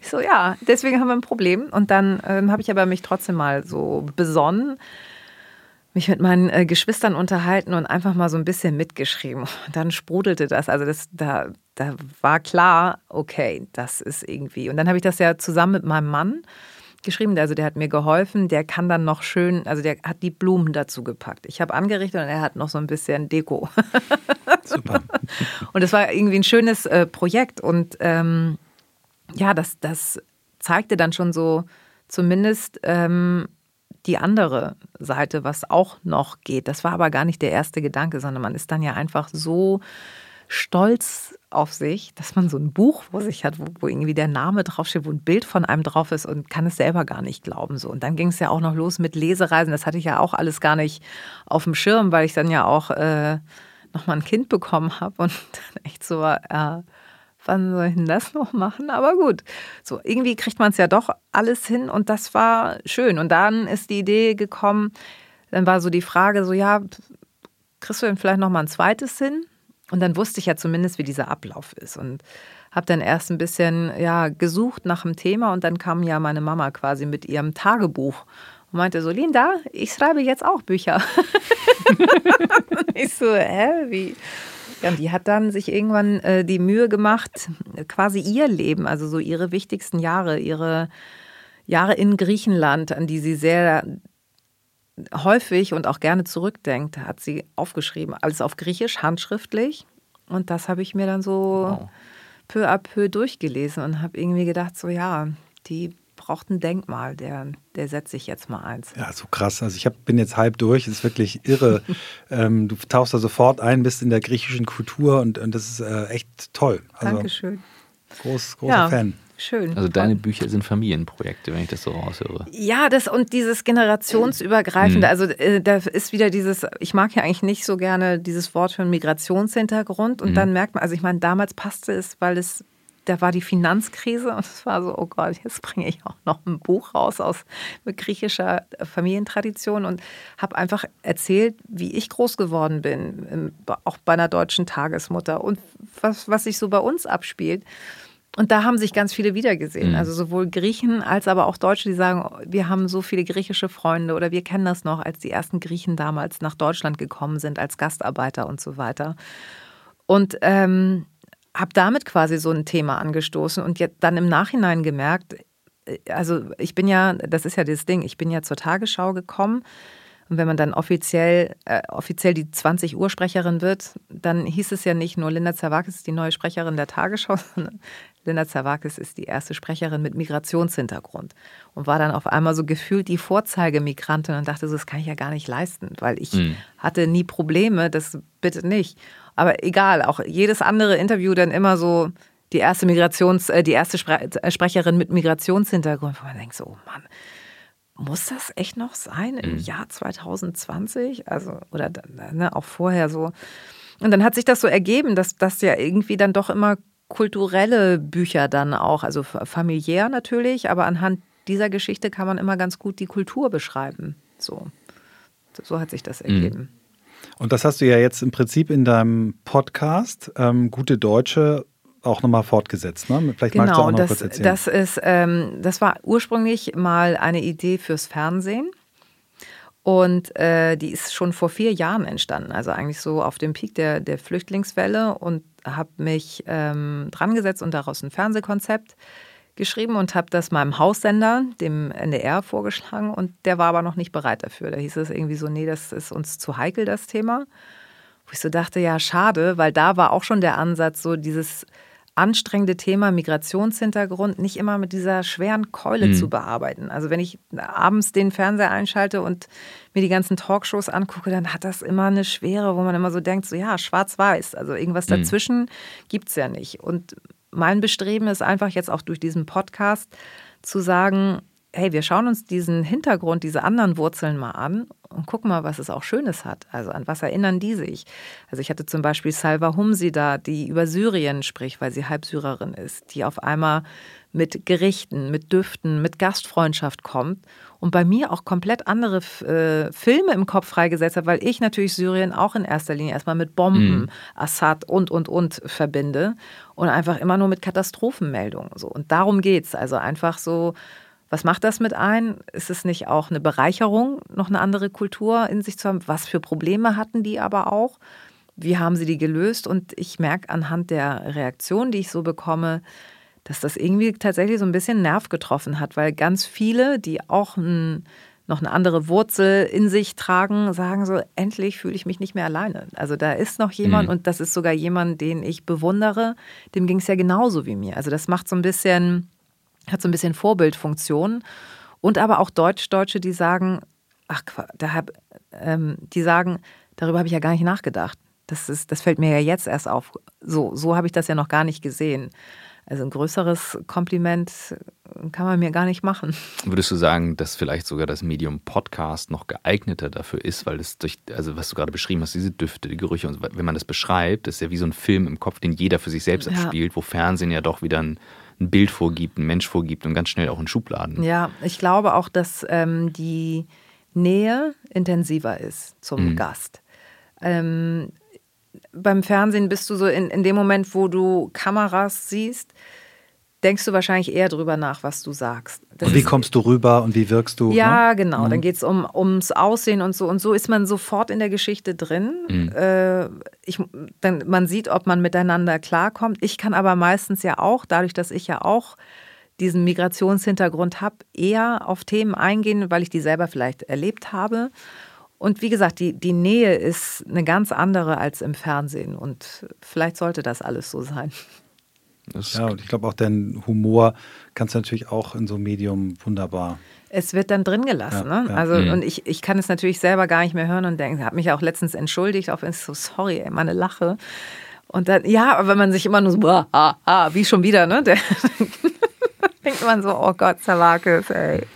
Ich so, ja, deswegen haben wir ein Problem. Und dann ähm, habe ich aber mich trotzdem mal so besonnen mich mit meinen äh, Geschwistern unterhalten und einfach mal so ein bisschen mitgeschrieben. Und dann sprudelte das. Also das, da, da war klar, okay, das ist irgendwie. Und dann habe ich das ja zusammen mit meinem Mann geschrieben. Also der hat mir geholfen. Der kann dann noch schön, also der hat die Blumen dazu gepackt. Ich habe angerichtet und er hat noch so ein bisschen Deko. Super. und es war irgendwie ein schönes äh, Projekt. Und ähm, ja, das, das zeigte dann schon so zumindest. Ähm, die andere Seite, was auch noch geht. Das war aber gar nicht der erste Gedanke, sondern man ist dann ja einfach so stolz auf sich, dass man so ein Buch vor sich hat, wo, wo, irgendwie der Name draufsteht, wo ein Bild von einem drauf ist und kann es selber gar nicht glauben. So. Und dann ging es ja auch noch los mit Lesereisen. Das hatte ich ja auch alles gar nicht auf dem Schirm, weil ich dann ja auch äh, nochmal ein Kind bekommen habe und dann echt so, äh, wann soll ich denn das noch machen? Aber gut, so irgendwie kriegt man es ja doch alles hin und das war schön. Und dann ist die Idee gekommen, dann war so die Frage so, ja, kriegst du denn vielleicht noch mal ein zweites hin? Und dann wusste ich ja zumindest, wie dieser Ablauf ist und habe dann erst ein bisschen ja gesucht nach dem Thema und dann kam ja meine Mama quasi mit ihrem Tagebuch und meinte so, Linda, ich schreibe jetzt auch Bücher. ich so, hä, wie? Ja, und die hat dann sich irgendwann äh, die Mühe gemacht, quasi ihr Leben, also so ihre wichtigsten Jahre, ihre Jahre in Griechenland, an die sie sehr häufig und auch gerne zurückdenkt, hat sie aufgeschrieben, alles auf Griechisch, handschriftlich. Und das habe ich mir dann so wow. peu à peu durchgelesen und habe irgendwie gedacht, so ja, die braucht ein Denkmal, der, der setze ich jetzt mal eins. Ja, so krass. Also ich hab, bin jetzt halb durch, es ist wirklich irre. ähm, du tauchst da sofort ein, bist in der griechischen Kultur und, und das ist äh, echt toll. Also, Dankeschön. Groß, großer ja. Fan. Schön. Also deine Bücher sind Familienprojekte, wenn ich das so raushöre. Ja, das und dieses generationsübergreifende, mhm. also äh, da ist wieder dieses, ich mag ja eigentlich nicht so gerne dieses Wort für einen Migrationshintergrund und mhm. dann merkt man, also ich meine, damals passte es, weil es da war die Finanzkrise und es war so, oh Gott, jetzt bringe ich auch noch ein Buch raus aus mit griechischer Familientradition und habe einfach erzählt, wie ich groß geworden bin, auch bei einer deutschen Tagesmutter und was, was sich so bei uns abspielt. Und da haben sich ganz viele wiedergesehen. Mhm. Also sowohl Griechen als aber auch Deutsche, die sagen, wir haben so viele griechische Freunde oder wir kennen das noch, als die ersten Griechen damals nach Deutschland gekommen sind als Gastarbeiter und so weiter. Und ähm, habe damit quasi so ein Thema angestoßen und jetzt dann im Nachhinein gemerkt, äh, also ich bin ja, das ist ja das Ding, ich bin ja zur Tagesschau gekommen. Und wenn man dann offiziell, äh, offiziell die 20 Uhr Sprecherin wird, dann hieß es ja nicht nur Linda Zerwakis ist die neue Sprecherin der Tagesschau, sondern Linda Zerwakis ist die erste Sprecherin mit Migrationshintergrund und war dann auf einmal so gefühlt die Vorzeigemigrantin und dachte so, das kann ich ja gar nicht leisten, weil ich mhm. hatte nie Probleme, das bitte nicht. Aber egal, auch jedes andere Interview dann immer so die erste Migrations, äh, die erste Spre äh, Sprecherin mit Migrationshintergrund, wo man denkt so, oh Mann, muss das echt noch sein im mhm. Jahr 2020? Also, oder ne, auch vorher so. Und dann hat sich das so ergeben, dass das ja irgendwie dann doch immer kulturelle Bücher dann auch, also familiär natürlich, aber anhand dieser Geschichte kann man immer ganz gut die Kultur beschreiben. So, so hat sich das mhm. ergeben. Und das hast du ja jetzt im Prinzip in deinem Podcast ähm, Gute Deutsche auch nochmal fortgesetzt. Ne? Vielleicht genau, magst du auch noch das, kurz erzählen. Das, ist, ähm, das war ursprünglich mal eine Idee fürs Fernsehen. Und äh, die ist schon vor vier Jahren entstanden, also eigentlich so auf dem Peak der, der Flüchtlingswelle und habe mich ähm, dran gesetzt und daraus ein Fernsehkonzept geschrieben und habe das meinem Haussender, dem NDR, vorgeschlagen und der war aber noch nicht bereit dafür. Da hieß es irgendwie so, nee, das ist uns zu heikel, das Thema. Wo ich so dachte, ja, schade, weil da war auch schon der Ansatz, so dieses anstrengende Thema Migrationshintergrund nicht immer mit dieser schweren Keule mhm. zu bearbeiten. Also wenn ich abends den Fernseher einschalte und mir die ganzen Talkshows angucke, dann hat das immer eine Schwere, wo man immer so denkt, so ja, schwarz-weiß. Also irgendwas mhm. dazwischen gibt es ja nicht. Und mein Bestreben ist einfach jetzt auch durch diesen Podcast zu sagen, hey, wir schauen uns diesen Hintergrund, diese anderen Wurzeln mal an und gucken mal, was es auch Schönes hat. Also an was erinnern die sich? Also ich hatte zum Beispiel Salva Humsi da, die über Syrien spricht, weil sie Halbsyrerin ist, die auf einmal mit Gerichten, mit Düften, mit Gastfreundschaft kommt und bei mir auch komplett andere äh, Filme im Kopf freigesetzt hat, weil ich natürlich Syrien auch in erster Linie erstmal mit Bomben, mhm. Assad und, und, und verbinde und einfach immer nur mit Katastrophenmeldungen. So. Und darum geht es. Also einfach so, was macht das mit ein? Ist es nicht auch eine Bereicherung, noch eine andere Kultur in sich zu haben? Was für Probleme hatten die aber auch? Wie haben sie die gelöst? Und ich merke anhand der Reaktion, die ich so bekomme, dass das irgendwie tatsächlich so ein bisschen Nerv getroffen hat, weil ganz viele, die auch ein, noch eine andere Wurzel in sich tragen, sagen so, endlich fühle ich mich nicht mehr alleine. Also da ist noch jemand mhm. und das ist sogar jemand, den ich bewundere, dem ging es ja genauso wie mir. Also das macht so ein bisschen, hat so ein bisschen Vorbildfunktion. Und aber auch Deutsch-Deutsche, die sagen, ach, da hab, ähm, die sagen, darüber habe ich ja gar nicht nachgedacht. Das, ist, das fällt mir ja jetzt erst auf. So, so habe ich das ja noch gar nicht gesehen. Also ein größeres Kompliment kann man mir gar nicht machen. Würdest du sagen, dass vielleicht sogar das Medium Podcast noch geeigneter dafür ist, weil es durch, also was du gerade beschrieben hast, diese Düfte, die Gerüche und so, wenn man das beschreibt, ist ja wie so ein Film im Kopf, den jeder für sich selbst ja. abspielt, wo Fernsehen ja doch wieder ein, ein, Bild vorgibt, ein Mensch vorgibt und ganz schnell auch in Schubladen. Ja, ich glaube auch, dass ähm, die Nähe intensiver ist zum mhm. Gast. Ähm, beim Fernsehen bist du so in, in dem Moment, wo du Kameras siehst, denkst du wahrscheinlich eher drüber nach, was du sagst. Das und wie kommst du rüber und wie wirkst du? Ja, ne? genau. Mhm. Dann geht es um, ums Aussehen und so. Und so ist man sofort in der Geschichte drin. Mhm. Äh, ich, dann, man sieht, ob man miteinander klarkommt. Ich kann aber meistens ja auch, dadurch, dass ich ja auch diesen Migrationshintergrund habe, eher auf Themen eingehen, weil ich die selber vielleicht erlebt habe. Und wie gesagt, die, die Nähe ist eine ganz andere als im Fernsehen. Und vielleicht sollte das alles so sein. Ja, und ich glaube auch dein Humor kannst du natürlich auch in so einem Medium wunderbar. Es wird dann drin gelassen. Ja, ne? ja. Also, mhm. und ich, ich kann es natürlich selber gar nicht mehr hören und denken, habe mich auch letztens entschuldigt, auch wenn es so, sorry, ey, meine Lache. Und dann, ja, aber wenn man sich immer nur so, ah, ah, ah wie schon wieder, ne? Der, denkt man so, oh Gott, Zerwakis, ey.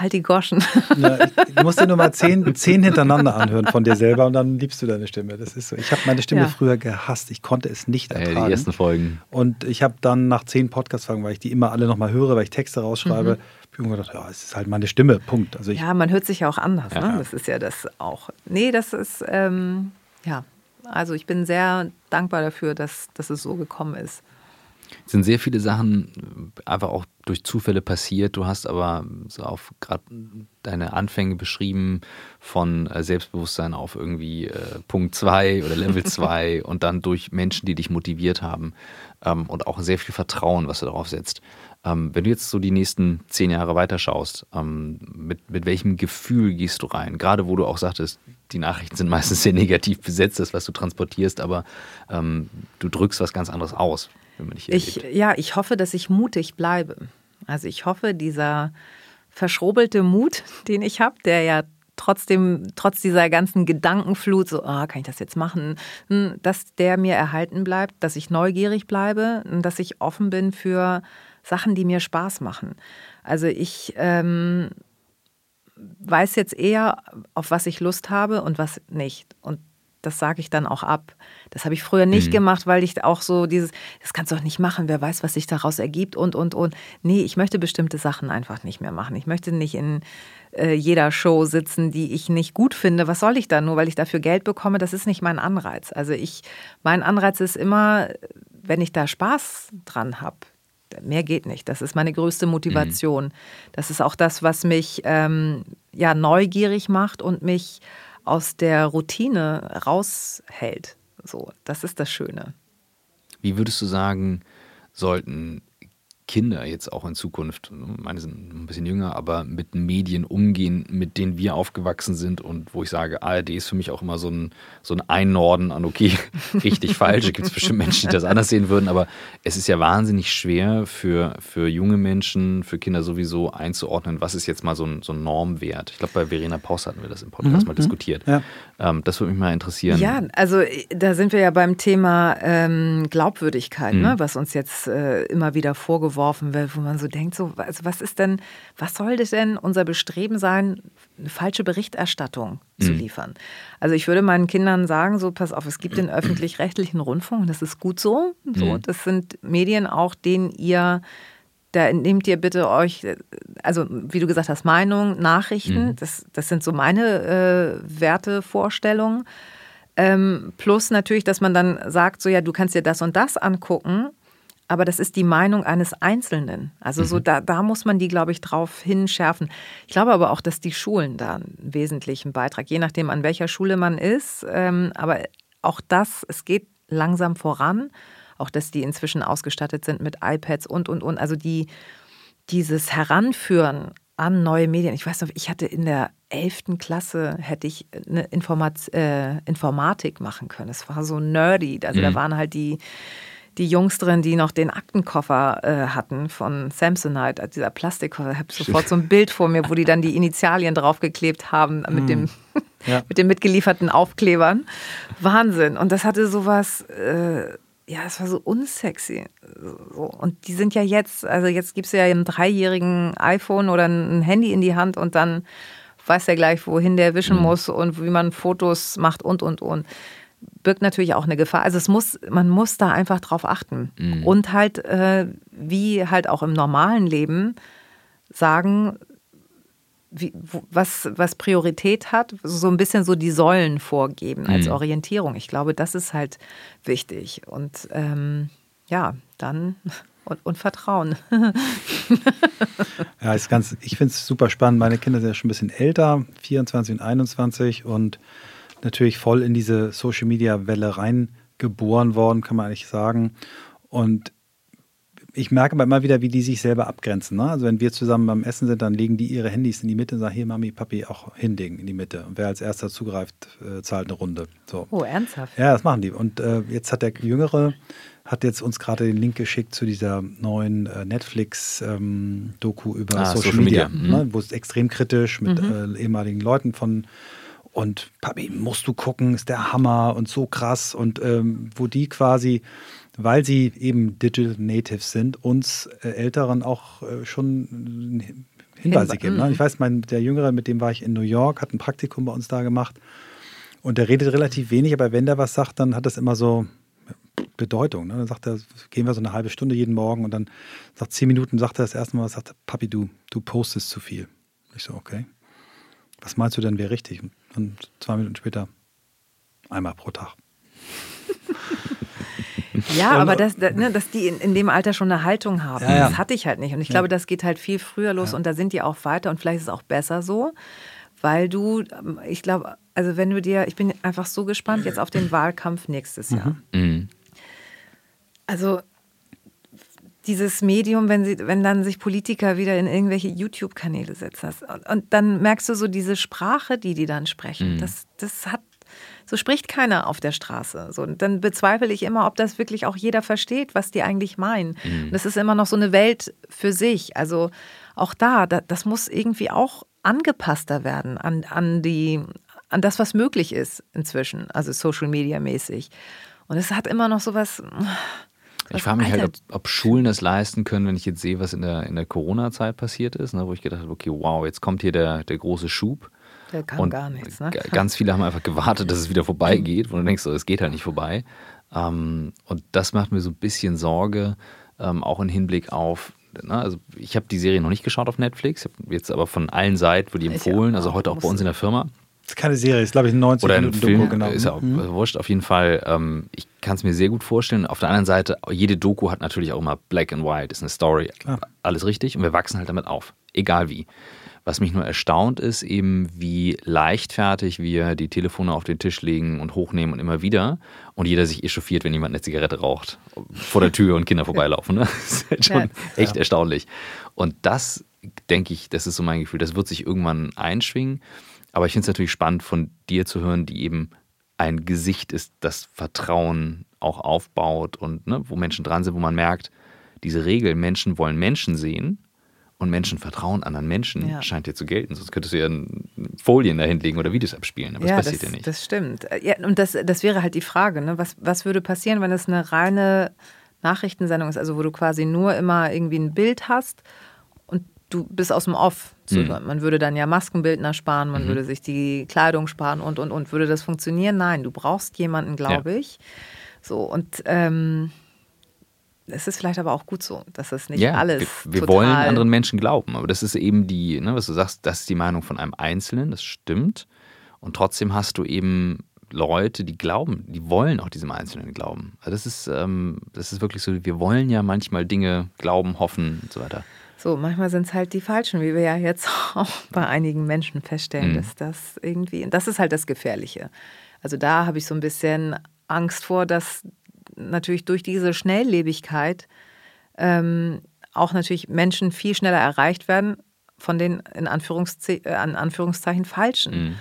Halt die Goschen. Ja, ich, du musst dir nur mal zehn, zehn hintereinander anhören von dir selber und dann liebst du deine Stimme. Das ist so. Ich habe meine Stimme ja. früher gehasst. Ich konnte es nicht ertragen. Ja, die ersten Folgen. Und ich habe dann nach zehn Podcast-Folgen, weil ich die immer alle nochmal höre, weil ich Texte rausschreibe, mhm habe gedacht, ja, es ist halt meine Stimme, Punkt. Also ja, man hört sich ja auch anders, ja. ne? Das ist ja das auch. Nee, das ist, ähm, ja, also ich bin sehr dankbar dafür, dass, dass es so gekommen ist. Es sind sehr viele Sachen einfach auch durch Zufälle passiert. Du hast aber so auf gerade deine Anfänge beschrieben von äh, Selbstbewusstsein auf irgendwie äh, Punkt 2 oder Level 2 und dann durch Menschen, die dich motiviert haben ähm, und auch sehr viel Vertrauen, was du darauf setzt. Ähm, wenn du jetzt so die nächsten zehn Jahre weiterschaust, ähm, mit, mit welchem Gefühl gehst du rein? Gerade wo du auch sagtest, die Nachrichten sind meistens sehr negativ besetzt, das, was du transportierst, aber ähm, du drückst was ganz anderes aus, wenn man dich ich, Ja, ich hoffe, dass ich mutig bleibe. Also ich hoffe, dieser verschrobelte Mut, den ich habe, der ja trotzdem, trotz dieser ganzen Gedankenflut, so, ah, kann ich das jetzt machen, hm, dass der mir erhalten bleibt, dass ich neugierig bleibe, dass ich offen bin für Sachen, die mir Spaß machen. Also ich ähm, weiß jetzt eher, auf was ich Lust habe und was nicht. Und das sage ich dann auch ab. Das habe ich früher nicht mhm. gemacht, weil ich auch so dieses, das kannst du doch nicht machen, wer weiß, was sich daraus ergibt und, und, und. Nee, ich möchte bestimmte Sachen einfach nicht mehr machen. Ich möchte nicht in äh, jeder Show sitzen, die ich nicht gut finde. Was soll ich da nur, weil ich dafür Geld bekomme? Das ist nicht mein Anreiz. Also ich, mein Anreiz ist immer, wenn ich da Spaß dran habe, mehr geht nicht. Das ist meine größte Motivation. Mhm. Das ist auch das, was mich ähm, ja neugierig macht und mich aus der Routine raushält. So, das ist das Schöne. Wie würdest du sagen, sollten Kinder jetzt auch in Zukunft, meine sind ein bisschen jünger, aber mit Medien umgehen, mit denen wir aufgewachsen sind und wo ich sage, ARD ist für mich auch immer so ein, so ein Einnorden an, okay, richtig, falsch, gibt es bestimmt Menschen, die das anders sehen würden, aber es ist ja wahnsinnig schwer für, für junge Menschen, für Kinder sowieso einzuordnen, was ist jetzt mal so ein, so ein Normwert. Ich glaube, bei Verena Paus hatten wir das im Podcast mhm, mal diskutiert. Ja. Ähm, das würde mich mal interessieren. Ja, also da sind wir ja beim Thema ähm, Glaubwürdigkeit, mhm. ne, was uns jetzt äh, immer wieder vorgeworfen wird, wo man so denkt, so, also was ist denn, was soll das denn unser Bestreben sein, eine falsche Berichterstattung zu mhm. liefern? Also ich würde meinen Kindern sagen, so pass auf, es gibt den öffentlich-rechtlichen Rundfunk, das ist gut so. so mhm. Das sind Medien auch, denen ihr da nehmt ihr bitte euch, also wie du gesagt hast, Meinung, Nachrichten, mhm. das, das sind so meine äh, Wertevorstellungen. Ähm, plus natürlich, dass man dann sagt, so ja, du kannst dir das und das angucken aber das ist die Meinung eines Einzelnen. Also so mhm. da, da muss man die, glaube ich, drauf hinschärfen. Ich glaube aber auch, dass die Schulen da einen wesentlichen Beitrag, je nachdem, an welcher Schule man ist. Ähm, aber auch das, es geht langsam voran. Auch, dass die inzwischen ausgestattet sind mit iPads und, und, und. Also die, dieses Heranführen an neue Medien. Ich weiß noch, ich hatte in der 11. Klasse, hätte ich eine Informat äh, Informatik machen können. Es war so nerdy. Also mhm. da waren halt die die Jungs drin, die noch den Aktenkoffer äh, hatten von Samsonite, also dieser Plastikkoffer. Ich habe sofort so ein Bild vor mir, wo die dann die Initialien draufgeklebt haben mit, mm. dem, ja. mit den mitgelieferten Aufklebern. Wahnsinn. Und das hatte sowas, äh, ja, es war so unsexy. Und die sind ja jetzt, also jetzt gibt es ja einem dreijährigen iPhone oder ein Handy in die Hand und dann weiß er gleich, wohin der wischen mm. muss und wie man Fotos macht und, und, und birgt natürlich auch eine Gefahr. Also es muss, man muss da einfach drauf achten. Mhm. Und halt, äh, wie halt auch im normalen Leben, sagen, wie, was, was Priorität hat, so ein bisschen so die Säulen vorgeben als mhm. Orientierung. Ich glaube, das ist halt wichtig. Und ähm, ja, dann und, und Vertrauen. ja, ist ganz, ich finde es super spannend. Meine Kinder sind ja schon ein bisschen älter, 24 und 21 und natürlich voll in diese Social Media Welle reingeboren worden, kann man eigentlich sagen. Und ich merke aber immer wieder, wie die sich selber abgrenzen. Ne? Also wenn wir zusammen beim Essen sind, dann legen die ihre Handys in die Mitte und sagen, hier Mami, Papi, auch hinlegen in die Mitte. Und wer als erster zugreift, äh, zahlt eine Runde. So. Oh, ernsthaft? Ja, das machen die. Und äh, jetzt hat der Jüngere, hat jetzt uns gerade den Link geschickt zu dieser neuen äh, Netflix-Doku ähm, über ah, Social, Social, Media, Media. Ne? Mhm. wo es extrem kritisch mit mhm. äh, ehemaligen Leuten von und Papi, musst du gucken, ist der Hammer und so krass. Und ähm, wo die quasi, weil sie eben Digital Natives sind, uns äh, Älteren auch äh, schon Hinweise geben. Ne? Ich weiß, mein, der Jüngere, mit dem war ich in New York, hat ein Praktikum bei uns da gemacht. Und der redet relativ wenig, aber wenn der was sagt, dann hat das immer so Bedeutung. Ne? Dann sagt er, gehen wir so eine halbe Stunde jeden Morgen und dann sagt zehn Minuten, sagt er das erste Mal, sagt er, Papi, du, du postest zu viel. Ich so, okay. Was meinst du denn wäre richtig? Und zwei Minuten später einmal pro Tag. Ja, aber dass, ne, dass die in, in, dem Alter schon eine Haltung haben, ja, ja. das hatte ich halt nicht. Und ich glaube, das geht halt viel früher los und da sind die auch weiter und vielleicht ist es auch besser so, weil du, ich glaube, also wenn du dir, ich bin einfach so gespannt jetzt auf den Wahlkampf nächstes Jahr. Mhm. mhm. Also dieses Medium, wenn, sie, wenn dann sich Politiker wieder in irgendwelche YouTube-Kanäle setzen. Und, und, dann merkst du so diese Sprache, die die dann sprechen. Mhm. Das, das hat, so spricht keiner auf der Straße. So, und dann bezweifle ich immer, ob das wirklich auch jeder versteht, was die eigentlich meinen. Mhm. Das ist immer noch so eine Welt für sich. Also auch da, da das muss irgendwie auch angepasster werden an, an, die, an das, was möglich ist inzwischen, also Social Media mäßig. Und es hat immer noch so was ich frage mich halt, ob, ob, Schulen es leisten können, wenn ich jetzt sehe, was in der, in der Corona-Zeit passiert ist, ne, wo ich gedacht habe, okay, wow, jetzt kommt hier der, der große Schub. Der kann und gar nichts. Ne? Ganz viele haben einfach gewartet, dass es wieder vorbeigeht, wo du denkst, so, es geht halt nicht vorbei. Ähm, und das macht mir so ein bisschen Sorge, ähm, auch im Hinblick auf, ne, also ich habe die Serie noch nicht geschaut auf Netflix, ich habe jetzt aber von allen Seiten wurde die empfohlen, also heute auch bei uns in der Firma. Das ist keine Serie, ist glaube ich ein 90 Oder ein Film, Doku, genau. Ist ja auch mhm. wurscht. Auf jeden Fall, ähm, ich kann es mir sehr gut vorstellen. Auf der anderen Seite, jede Doku hat natürlich auch immer Black and White, ist eine Story. Klar. Alles richtig und wir wachsen halt damit auf. Egal wie. Was mich nur erstaunt ist, eben wie leichtfertig wir die Telefone auf den Tisch legen und hochnehmen und immer wieder. Und jeder sich echauffiert, wenn jemand eine Zigarette raucht vor der Tür und Kinder vorbeilaufen. Ne? Das ist halt schon ja. echt ja. erstaunlich. Und das, denke ich, das ist so mein Gefühl, das wird sich irgendwann einschwingen. Aber ich finde es natürlich spannend, von dir zu hören, die eben ein Gesicht ist, das Vertrauen auch aufbaut und ne, wo Menschen dran sind, wo man merkt, diese Regel, Menschen wollen Menschen sehen und Menschen vertrauen anderen Menschen, ja. scheint dir zu gelten. Sonst könntest du ja Folien dahin legen oder Videos abspielen, aber ja, das passiert das, ja nicht. Das stimmt. Ja, und das, das wäre halt die Frage, ne? was, was würde passieren, wenn es eine reine Nachrichtensendung ist, also wo du quasi nur immer irgendwie ein Bild hast du bist aus dem Off. So, mhm. Man würde dann ja Maskenbildner sparen, man mhm. würde sich die Kleidung sparen und, und, und. Würde das funktionieren? Nein, du brauchst jemanden, glaube ich. So, und ähm, es ist vielleicht aber auch gut so, dass es nicht ja, alles. Wir, wir wollen anderen Menschen glauben, aber das ist eben die, ne, was du sagst, das ist die Meinung von einem Einzelnen, das stimmt. Und trotzdem hast du eben Leute, die glauben, die wollen auch diesem Einzelnen glauben. Also das ist, ähm, das ist wirklich so, wir wollen ja manchmal Dinge glauben, hoffen und so weiter. So, manchmal sind es halt die Falschen, wie wir ja jetzt auch bei einigen Menschen feststellen, mhm. dass das irgendwie, und das ist halt das Gefährliche. Also da habe ich so ein bisschen Angst vor, dass natürlich durch diese Schnelllebigkeit ähm, auch natürlich Menschen viel schneller erreicht werden von den in, Anführungsze äh, in Anführungszeichen Falschen. Mhm.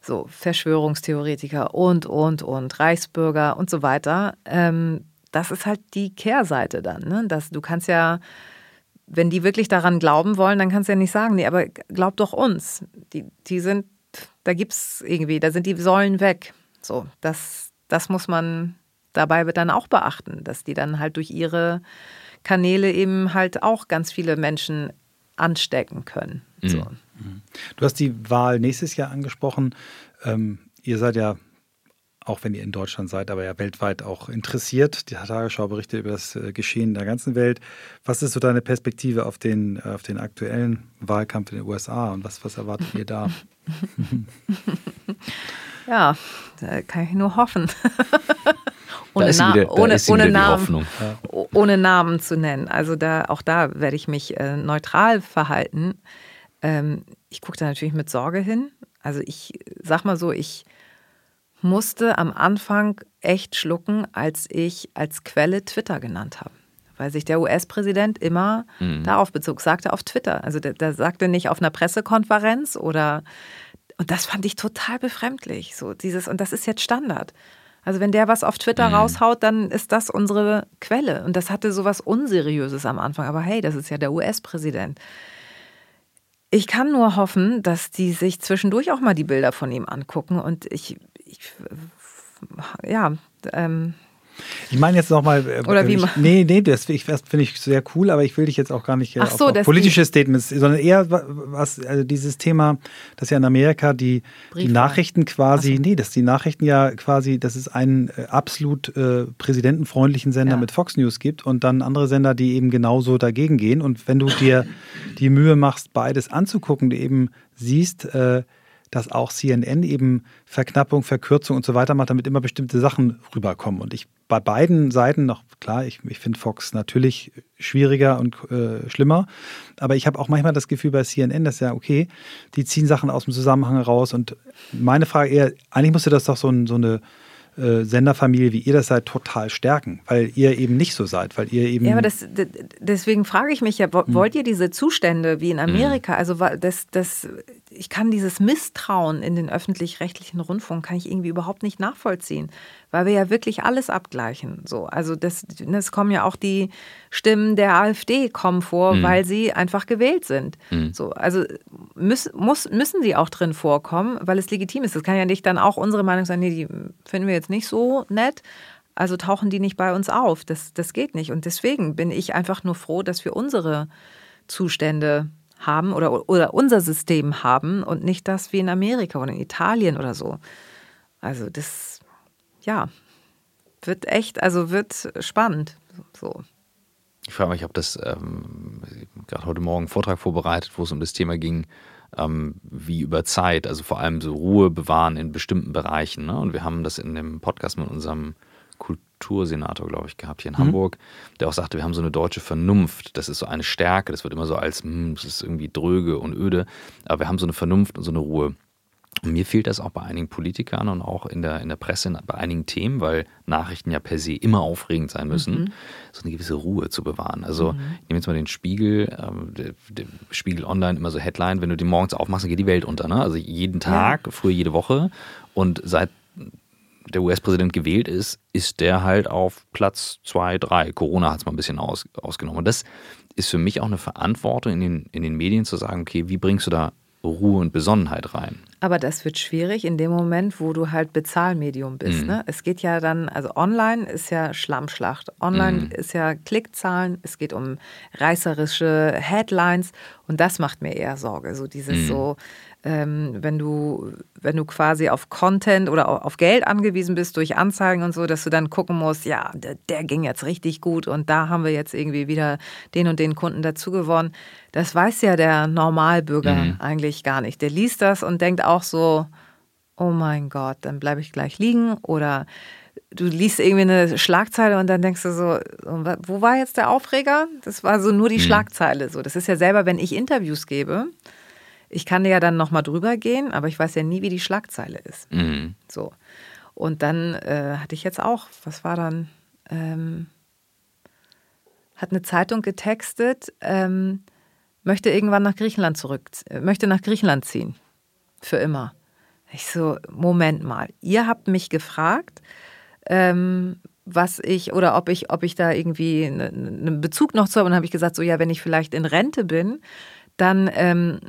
So, Verschwörungstheoretiker und, und, und, Reichsbürger und so weiter. Ähm, das ist halt die Kehrseite dann. Ne? Dass du kannst ja wenn die wirklich daran glauben wollen, dann kannst du ja nicht sagen, nee, aber glaub doch uns. Die, die sind, da gibt es irgendwie, da sind die Säulen weg. So, das, das muss man dabei dann auch beachten, dass die dann halt durch ihre Kanäle eben halt auch ganz viele Menschen anstecken können. Mhm. So. Du hast die Wahl nächstes Jahr angesprochen. Ähm, ihr seid ja auch wenn ihr in Deutschland seid, aber ja weltweit auch interessiert. Die Tagesschau berichtet über das äh, Geschehen in der ganzen Welt. Was ist so deine Perspektive auf den, auf den aktuellen Wahlkampf in den USA und was, was erwartet ihr da? ja, da kann ich nur hoffen. ohne, Na wieder, ohne, ohne Namen, ohne Namen zu nennen. Also da, auch da werde ich mich äh, neutral verhalten. Ähm, ich gucke da natürlich mit Sorge hin. Also ich sag mal so, ich musste am Anfang echt schlucken, als ich als Quelle Twitter genannt habe. weil sich der US-Präsident immer mhm. darauf bezog, sagte auf Twitter. Also der, der, sagte nicht auf einer Pressekonferenz oder und das fand ich total befremdlich. So dieses, und das ist jetzt Standard. Also wenn der was auf Twitter mhm. raushaut, dann ist das unsere Quelle. Und das hatte so was Unseriöses am Anfang. Aber hey, das ist ja der US-Präsident. Ich kann nur hoffen, dass die sich zwischendurch auch mal die Bilder von ihm angucken. Und ich, ich ja, ähm, ich meine jetzt nochmal. Äh, Oder wie? Ich, nee, nee, das finde ich sehr cool, aber ich will dich jetzt auch gar nicht äh, so, auf, auf politische Statements, sondern eher was, also dieses Thema, dass ja in Amerika die, die Nachrichten quasi, so. nee, dass die Nachrichten ja quasi, dass es einen äh, absolut äh, präsidentenfreundlichen Sender ja. mit Fox News gibt und dann andere Sender, die eben genauso dagegen gehen. Und wenn du dir die Mühe machst, beides anzugucken, du eben siehst, äh, dass auch CNN eben Verknappung, Verkürzung und so weiter macht, damit immer bestimmte Sachen rüberkommen. Und ich bei beiden Seiten noch, klar, ich, ich finde Fox natürlich schwieriger und äh, schlimmer, aber ich habe auch manchmal das Gefühl bei CNN, dass ja, okay, die ziehen Sachen aus dem Zusammenhang raus. Und meine Frage eher, eigentlich müsste das doch so, ein, so eine äh, Senderfamilie, wie ihr das seid, total stärken, weil ihr eben nicht so seid, weil ihr eben. Ja, aber das, deswegen frage ich mich ja, hm. wollt ihr diese Zustände wie in Amerika, hm. also das, das, ich kann dieses Misstrauen in den öffentlich-rechtlichen Rundfunk, kann ich irgendwie überhaupt nicht nachvollziehen weil wir ja wirklich alles abgleichen. So, also das, es kommen ja auch die Stimmen der AfD kommen vor, mhm. weil sie einfach gewählt sind. Mhm. So, also müß, muss, müssen sie auch drin vorkommen, weil es legitim ist. Das kann ja nicht dann auch unsere Meinung sein, nee, die finden wir jetzt nicht so nett. Also tauchen die nicht bei uns auf. Das, das geht nicht. Und deswegen bin ich einfach nur froh, dass wir unsere Zustände haben oder, oder unser System haben und nicht das wie in Amerika oder in Italien oder so. Also das ja, wird echt, also wird spannend. So. Ich frage mich, ich habe das ähm, gerade heute Morgen einen Vortrag vorbereitet, wo es um das Thema ging, ähm, wie über Zeit, also vor allem so Ruhe bewahren in bestimmten Bereichen. Ne? Und wir haben das in dem Podcast mit unserem Kultursenator, glaube ich, gehabt hier in mhm. Hamburg, der auch sagte, wir haben so eine deutsche Vernunft. Das ist so eine Stärke. Das wird immer so als, hm, das ist irgendwie dröge und öde. Aber wir haben so eine Vernunft und so eine Ruhe. Und mir fehlt das auch bei einigen Politikern und auch in der, in der Presse bei einigen Themen, weil Nachrichten ja per se immer aufregend sein müssen, mhm. so eine gewisse Ruhe zu bewahren. Also mhm. ich nehme jetzt mal den Spiegel, ähm, der, der, Spiegel Online, immer so Headline, wenn du den morgens aufmachst, dann geht die Welt unter. Ne? Also jeden Tag, ja. früher jede Woche. Und seit der US-Präsident gewählt ist, ist der halt auf Platz 2, 3. Corona hat es mal ein bisschen aus, ausgenommen. Und das ist für mich auch eine Verantwortung in den, in den Medien zu sagen, okay, wie bringst du da Ruhe und Besonnenheit rein. Aber das wird schwierig in dem Moment, wo du halt Bezahlmedium bist. Mhm. Ne? Es geht ja dann, also online ist ja Schlammschlacht. Online mhm. ist ja Klickzahlen, es geht um reißerische Headlines und das macht mir eher Sorge. So dieses mhm. so, ähm, wenn du, wenn du quasi auf Content oder auf Geld angewiesen bist durch Anzeigen und so, dass du dann gucken musst, ja, der, der ging jetzt richtig gut und da haben wir jetzt irgendwie wieder den und den Kunden dazu gewonnen. Das weiß ja der Normalbürger mhm. eigentlich gar nicht. Der liest das und denkt auch so, oh mein Gott, dann bleibe ich gleich liegen oder du liest irgendwie eine Schlagzeile und dann denkst du so, wo war jetzt der Aufreger? Das war so nur die mhm. Schlagzeile. So, das ist ja selber, wenn ich Interviews gebe, ich kann ja dann nochmal drüber gehen, aber ich weiß ja nie, wie die Schlagzeile ist. Mhm. So. Und dann äh, hatte ich jetzt auch, was war dann? Ähm, hat eine Zeitung getextet, ähm, möchte irgendwann nach Griechenland zurück, möchte nach Griechenland ziehen. Für immer. Ich so, Moment mal, ihr habt mich gefragt, ähm, was ich oder ob ich, ob ich da irgendwie einen ne, Bezug noch zu habe. Und dann habe ich gesagt, so ja, wenn ich vielleicht in Rente bin, dann ähm,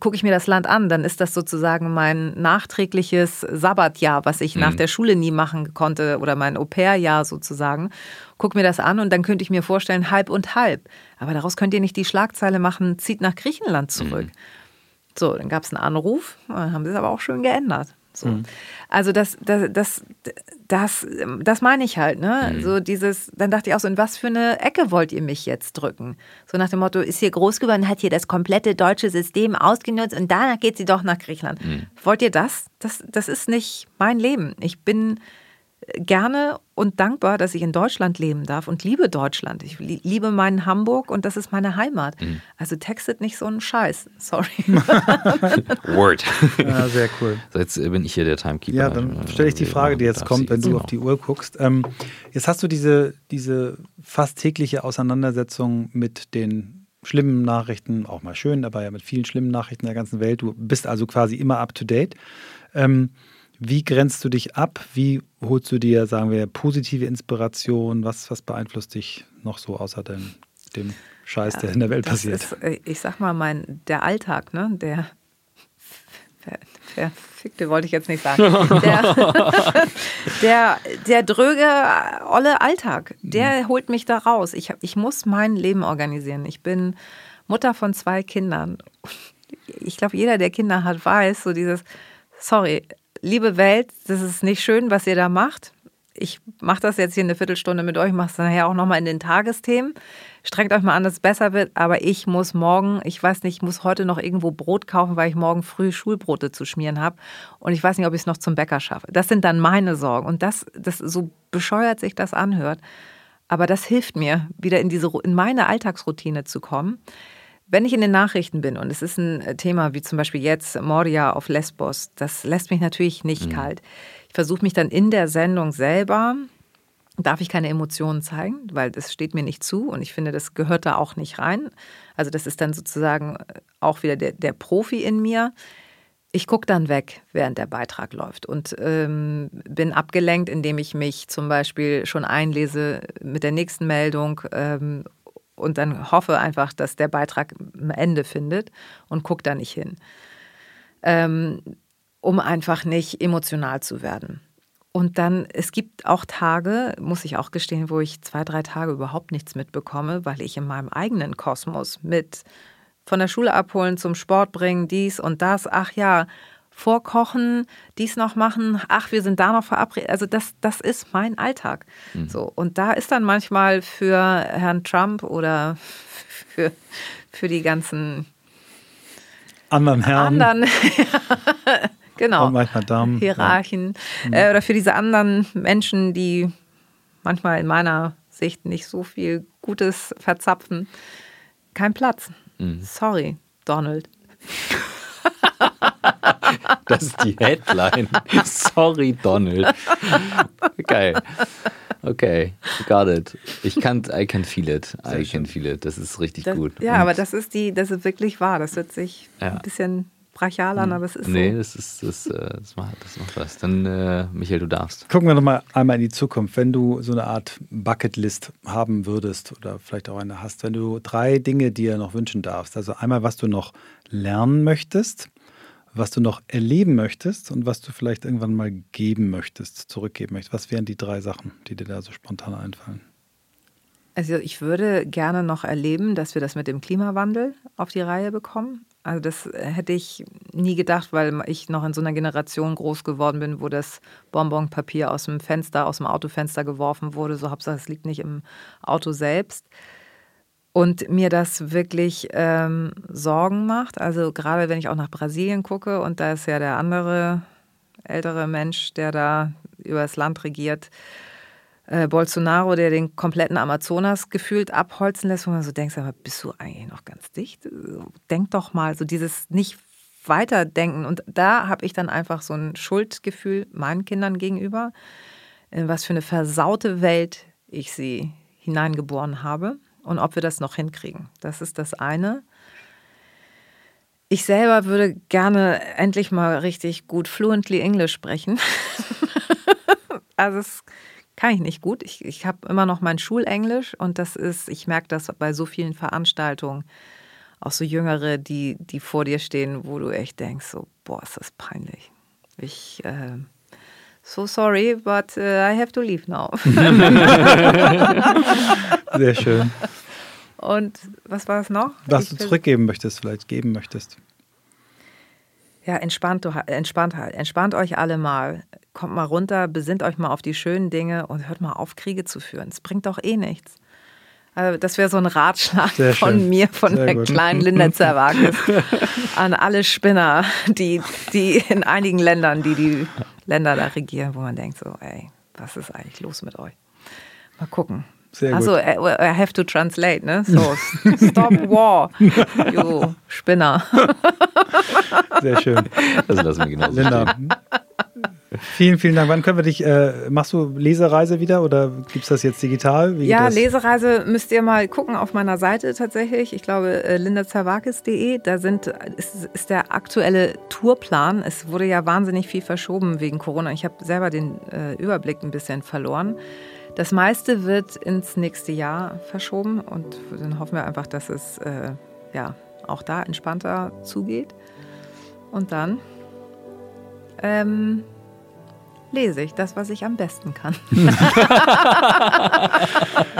gucke ich mir das Land an. Dann ist das sozusagen mein nachträgliches Sabbatjahr, was ich mhm. nach der Schule nie machen konnte oder mein Au-pair-Jahr sozusagen. Guck mir das an und dann könnte ich mir vorstellen, halb und halb. Aber daraus könnt ihr nicht die Schlagzeile machen, zieht nach Griechenland zurück. Mhm. So, dann gab es einen Anruf, dann haben sie es aber auch schön geändert. So. Mhm. Also das, das, das, das, das meine ich halt, ne? Mhm. So dieses, dann dachte ich auch so, in was für eine Ecke wollt ihr mich jetzt drücken? So nach dem Motto, ist hier groß geworden, hat hier das komplette deutsche System ausgenutzt und danach geht sie doch nach Griechenland. Mhm. Wollt ihr das? das? Das ist nicht mein Leben. Ich bin gerne und dankbar, dass ich in Deutschland leben darf und liebe Deutschland. Ich liebe meinen Hamburg und das ist meine Heimat. Mhm. Also textet nicht so einen Scheiß. Sorry. Word. Ja, sehr cool. So, jetzt äh, bin ich hier der Timekeeper. Ja, dann stelle ich die Frage, die jetzt kommt, wenn du auf die Uhr guckst. Ähm, jetzt hast du diese, diese fast tägliche Auseinandersetzung mit den schlimmen Nachrichten, auch mal schön, aber ja mit vielen schlimmen Nachrichten der ganzen Welt. Du bist also quasi immer up to date. Ähm, wie grenzt du dich ab? Wie holst du dir, sagen wir, positive Inspiration? Was, was beeinflusst dich noch so außer dem, dem Scheiß, der in der Welt passiert? Ist, äh, ich sag mal, mein, der Alltag, ne? Der verfickte wollte ich jetzt nicht sagen. Der, der, der dröge, olle Alltag, der mhm. holt mich da raus. Ich, ich muss mein Leben organisieren. Ich bin Mutter von zwei Kindern. Ich glaube, jeder, der Kinder hat, weiß, so dieses, sorry, liebe Welt, das ist nicht schön, was ihr da macht. Ich mache das jetzt hier eine Viertelstunde mit euch, mache es nachher auch nochmal in den Tagesthemen. Strengt euch mal an, dass es besser wird, aber ich muss morgen, ich weiß nicht, ich muss heute noch irgendwo Brot kaufen, weil ich morgen früh Schulbrote zu schmieren habe. Und ich weiß nicht, ob ich es noch zum Bäcker schaffe. Das sind dann meine Sorgen. Und das, das so bescheuert sich das anhört. Aber das hilft mir, wieder in diese in meine Alltagsroutine zu kommen. Wenn ich in den Nachrichten bin und es ist ein äh, Thema wie zum Beispiel jetzt Moria auf Lesbos, das lässt mich natürlich nicht mhm. kalt. Ich versuche mich dann in der Sendung selber, darf ich keine Emotionen zeigen, weil das steht mir nicht zu und ich finde, das gehört da auch nicht rein. Also das ist dann sozusagen äh, auch wieder der, der Profi in mir. Ich gucke dann weg, während der Beitrag läuft und ähm, bin abgelenkt, indem ich mich zum Beispiel schon einlese mit der nächsten Meldung ähm, und dann hoffe einfach, dass der Beitrag ein Ende findet und gucke da nicht hin, ähm, um einfach nicht emotional zu werden. Und dann, es gibt auch Tage, muss ich auch gestehen, wo ich zwei, drei Tage überhaupt nichts mitbekomme, weil ich in meinem eigenen Kosmos mit von der Schule abholen, zum Sport bringen, dies und das, ach ja, vorkochen, dies noch machen, ach, wir sind da noch verabredet. Also das, das ist mein Alltag. Mhm. So, und da ist dann manchmal für Herrn Trump oder für, für die ganzen anderen Herren. Anderen, genau. Damen. Hierarchen. Ja. Äh, oder für diese anderen Menschen, die manchmal in meiner Sicht nicht so viel Gutes verzapfen. Kein Platz. Mhm. Sorry, Donald. Das ist die Headline. Sorry, Donald. Geil. Okay, got it. Ich kann, I can feel it. I can feel it. Das ist richtig das, gut. Ja, Und aber das ist die, das ist wirklich wahr. Das hört sich ja. ein bisschen brachial an, hm. aber es ist nee, so. das ist, das, äh, das, macht, das macht was. Dann, äh, Michael, du darfst. Gucken wir nochmal einmal in die Zukunft. Wenn du so eine Art Bucketlist haben würdest oder vielleicht auch eine hast, wenn du drei Dinge dir noch wünschen darfst. Also einmal, was du noch lernen möchtest, was du noch erleben möchtest und was du vielleicht irgendwann mal geben möchtest, zurückgeben möchtest. Was wären die drei Sachen, die dir da so spontan einfallen? Also ich würde gerne noch erleben, dass wir das mit dem Klimawandel auf die Reihe bekommen. Also das hätte ich nie gedacht, weil ich noch in so einer Generation groß geworden bin, wo das Bonbonpapier aus dem Fenster, aus dem Autofenster geworfen wurde. So Hauptsache, es liegt nicht im Auto selbst und mir das wirklich ähm, Sorgen macht. Also gerade wenn ich auch nach Brasilien gucke und da ist ja der andere ältere Mensch, der da über das Land regiert, äh, Bolsonaro, der den kompletten Amazonas gefühlt abholzen lässt, wo man so denkt, aber bist du eigentlich noch ganz dicht? Denk doch mal, so dieses nicht weiterdenken. Und da habe ich dann einfach so ein Schuldgefühl meinen Kindern gegenüber, in was für eine versaute Welt ich sie hineingeboren habe und ob wir das noch hinkriegen. Das ist das eine. Ich selber würde gerne endlich mal richtig gut fluently Englisch sprechen. also das kann ich nicht gut. Ich, ich habe immer noch mein Schulenglisch und das ist, ich merke das bei so vielen Veranstaltungen, auch so Jüngere, die, die vor dir stehen, wo du echt denkst, so, boah, ist das peinlich. Ich, äh, so sorry, but uh, I have to leave now. Sehr schön. Und was war es noch? Was ich du zurückgeben möchtest, vielleicht geben möchtest. Ja, entspannt, entspannt halt. Entspannt euch alle mal. Kommt mal runter, besinnt euch mal auf die schönen Dinge und hört mal auf, Kriege zu führen. Es bringt doch eh nichts. Also das wäre so ein Ratschlag Sehr von schön. mir, von Sehr der gut. kleinen Linda Zerwakis, an alle Spinner, die, die in einigen Ländern, die die Länder da regieren, wo man denkt so, ey, was ist eigentlich los mit euch? Mal gucken. Sehr also, I, I have to translate, ne? So, stop war, you Spinner. Sehr schön. Das lassen wir genau Linda. Vielen, vielen Dank. Wann können wir dich, äh, machst du Lesereise wieder oder gibt es das jetzt digital? Wie ja, Lesereise müsst ihr mal gucken auf meiner Seite tatsächlich. Ich glaube, äh, lindazerwakis.de, da sind, ist, ist der aktuelle Tourplan. Es wurde ja wahnsinnig viel verschoben wegen Corona. Ich habe selber den äh, Überblick ein bisschen verloren. Das meiste wird ins nächste Jahr verschoben und dann hoffen wir einfach, dass es äh, ja, auch da entspannter zugeht. Und dann ähm, lese ich das, was ich am besten kann.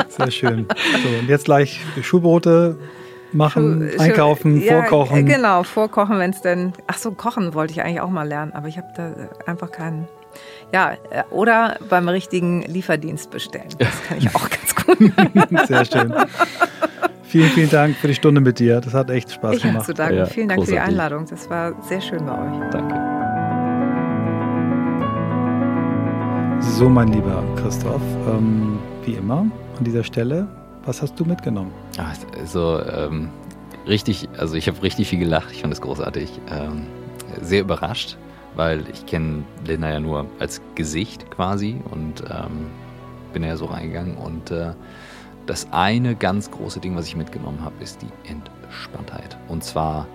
Sehr schön. So, und jetzt gleich Schulbrote machen, Schuh, einkaufen, Schuh, vorkochen. Ja, genau, vorkochen, wenn es denn. Ach so, kochen wollte ich eigentlich auch mal lernen, aber ich habe da einfach keinen. Ja, äh, oder beim richtigen Lieferdienst bestellen. Das kann ich auch ganz gut. Sehr schön. Vielen, vielen Dank für die Stunde mit dir. Das hat echt Spaß ich gemacht. Ich zu danken. Ja, vielen Dank großartig. für die Einladung. Das war sehr schön bei euch. Danke. So, mein lieber Christoph, ähm, wie immer an dieser Stelle, was hast du mitgenommen? Also, ähm, richtig, also ich habe richtig viel gelacht. Ich fand es großartig. Ähm, sehr überrascht weil ich kenne Linda ja nur als Gesicht quasi und ähm, bin ja so reingegangen. Und äh, das eine ganz große Ding, was ich mitgenommen habe, ist die Entspanntheit. Und zwar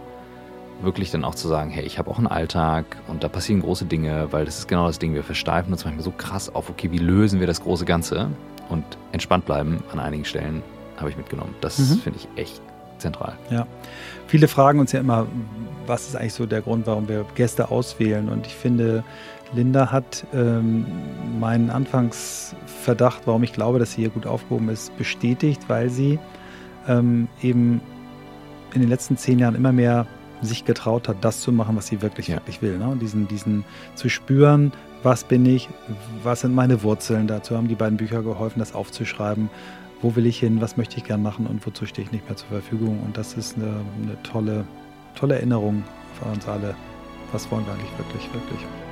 wirklich dann auch zu sagen, hey, ich habe auch einen Alltag und da passieren große Dinge, weil das ist genau das Ding, wir versteifen uns manchmal so krass auf, okay, wie lösen wir das große Ganze und entspannt bleiben an einigen Stellen, habe ich mitgenommen. Das mhm. finde ich echt zentral. Ja, viele fragen uns ja immer, was ist eigentlich so der Grund, warum wir Gäste auswählen. Und ich finde, Linda hat ähm, meinen Anfangsverdacht, warum ich glaube, dass sie hier gut aufgehoben ist, bestätigt, weil sie ähm, eben in den letzten zehn Jahren immer mehr sich getraut hat, das zu machen, was sie wirklich, ja. wirklich will. Ne? Und diesen, diesen zu spüren, was bin ich, was sind meine Wurzeln. Dazu haben die beiden Bücher geholfen, das aufzuschreiben. Wo will ich hin, was möchte ich gern machen und wozu stehe ich nicht mehr zur Verfügung. Und das ist eine, eine tolle tolle Erinnerung für uns alle. Was wollen wir eigentlich wirklich, wirklich?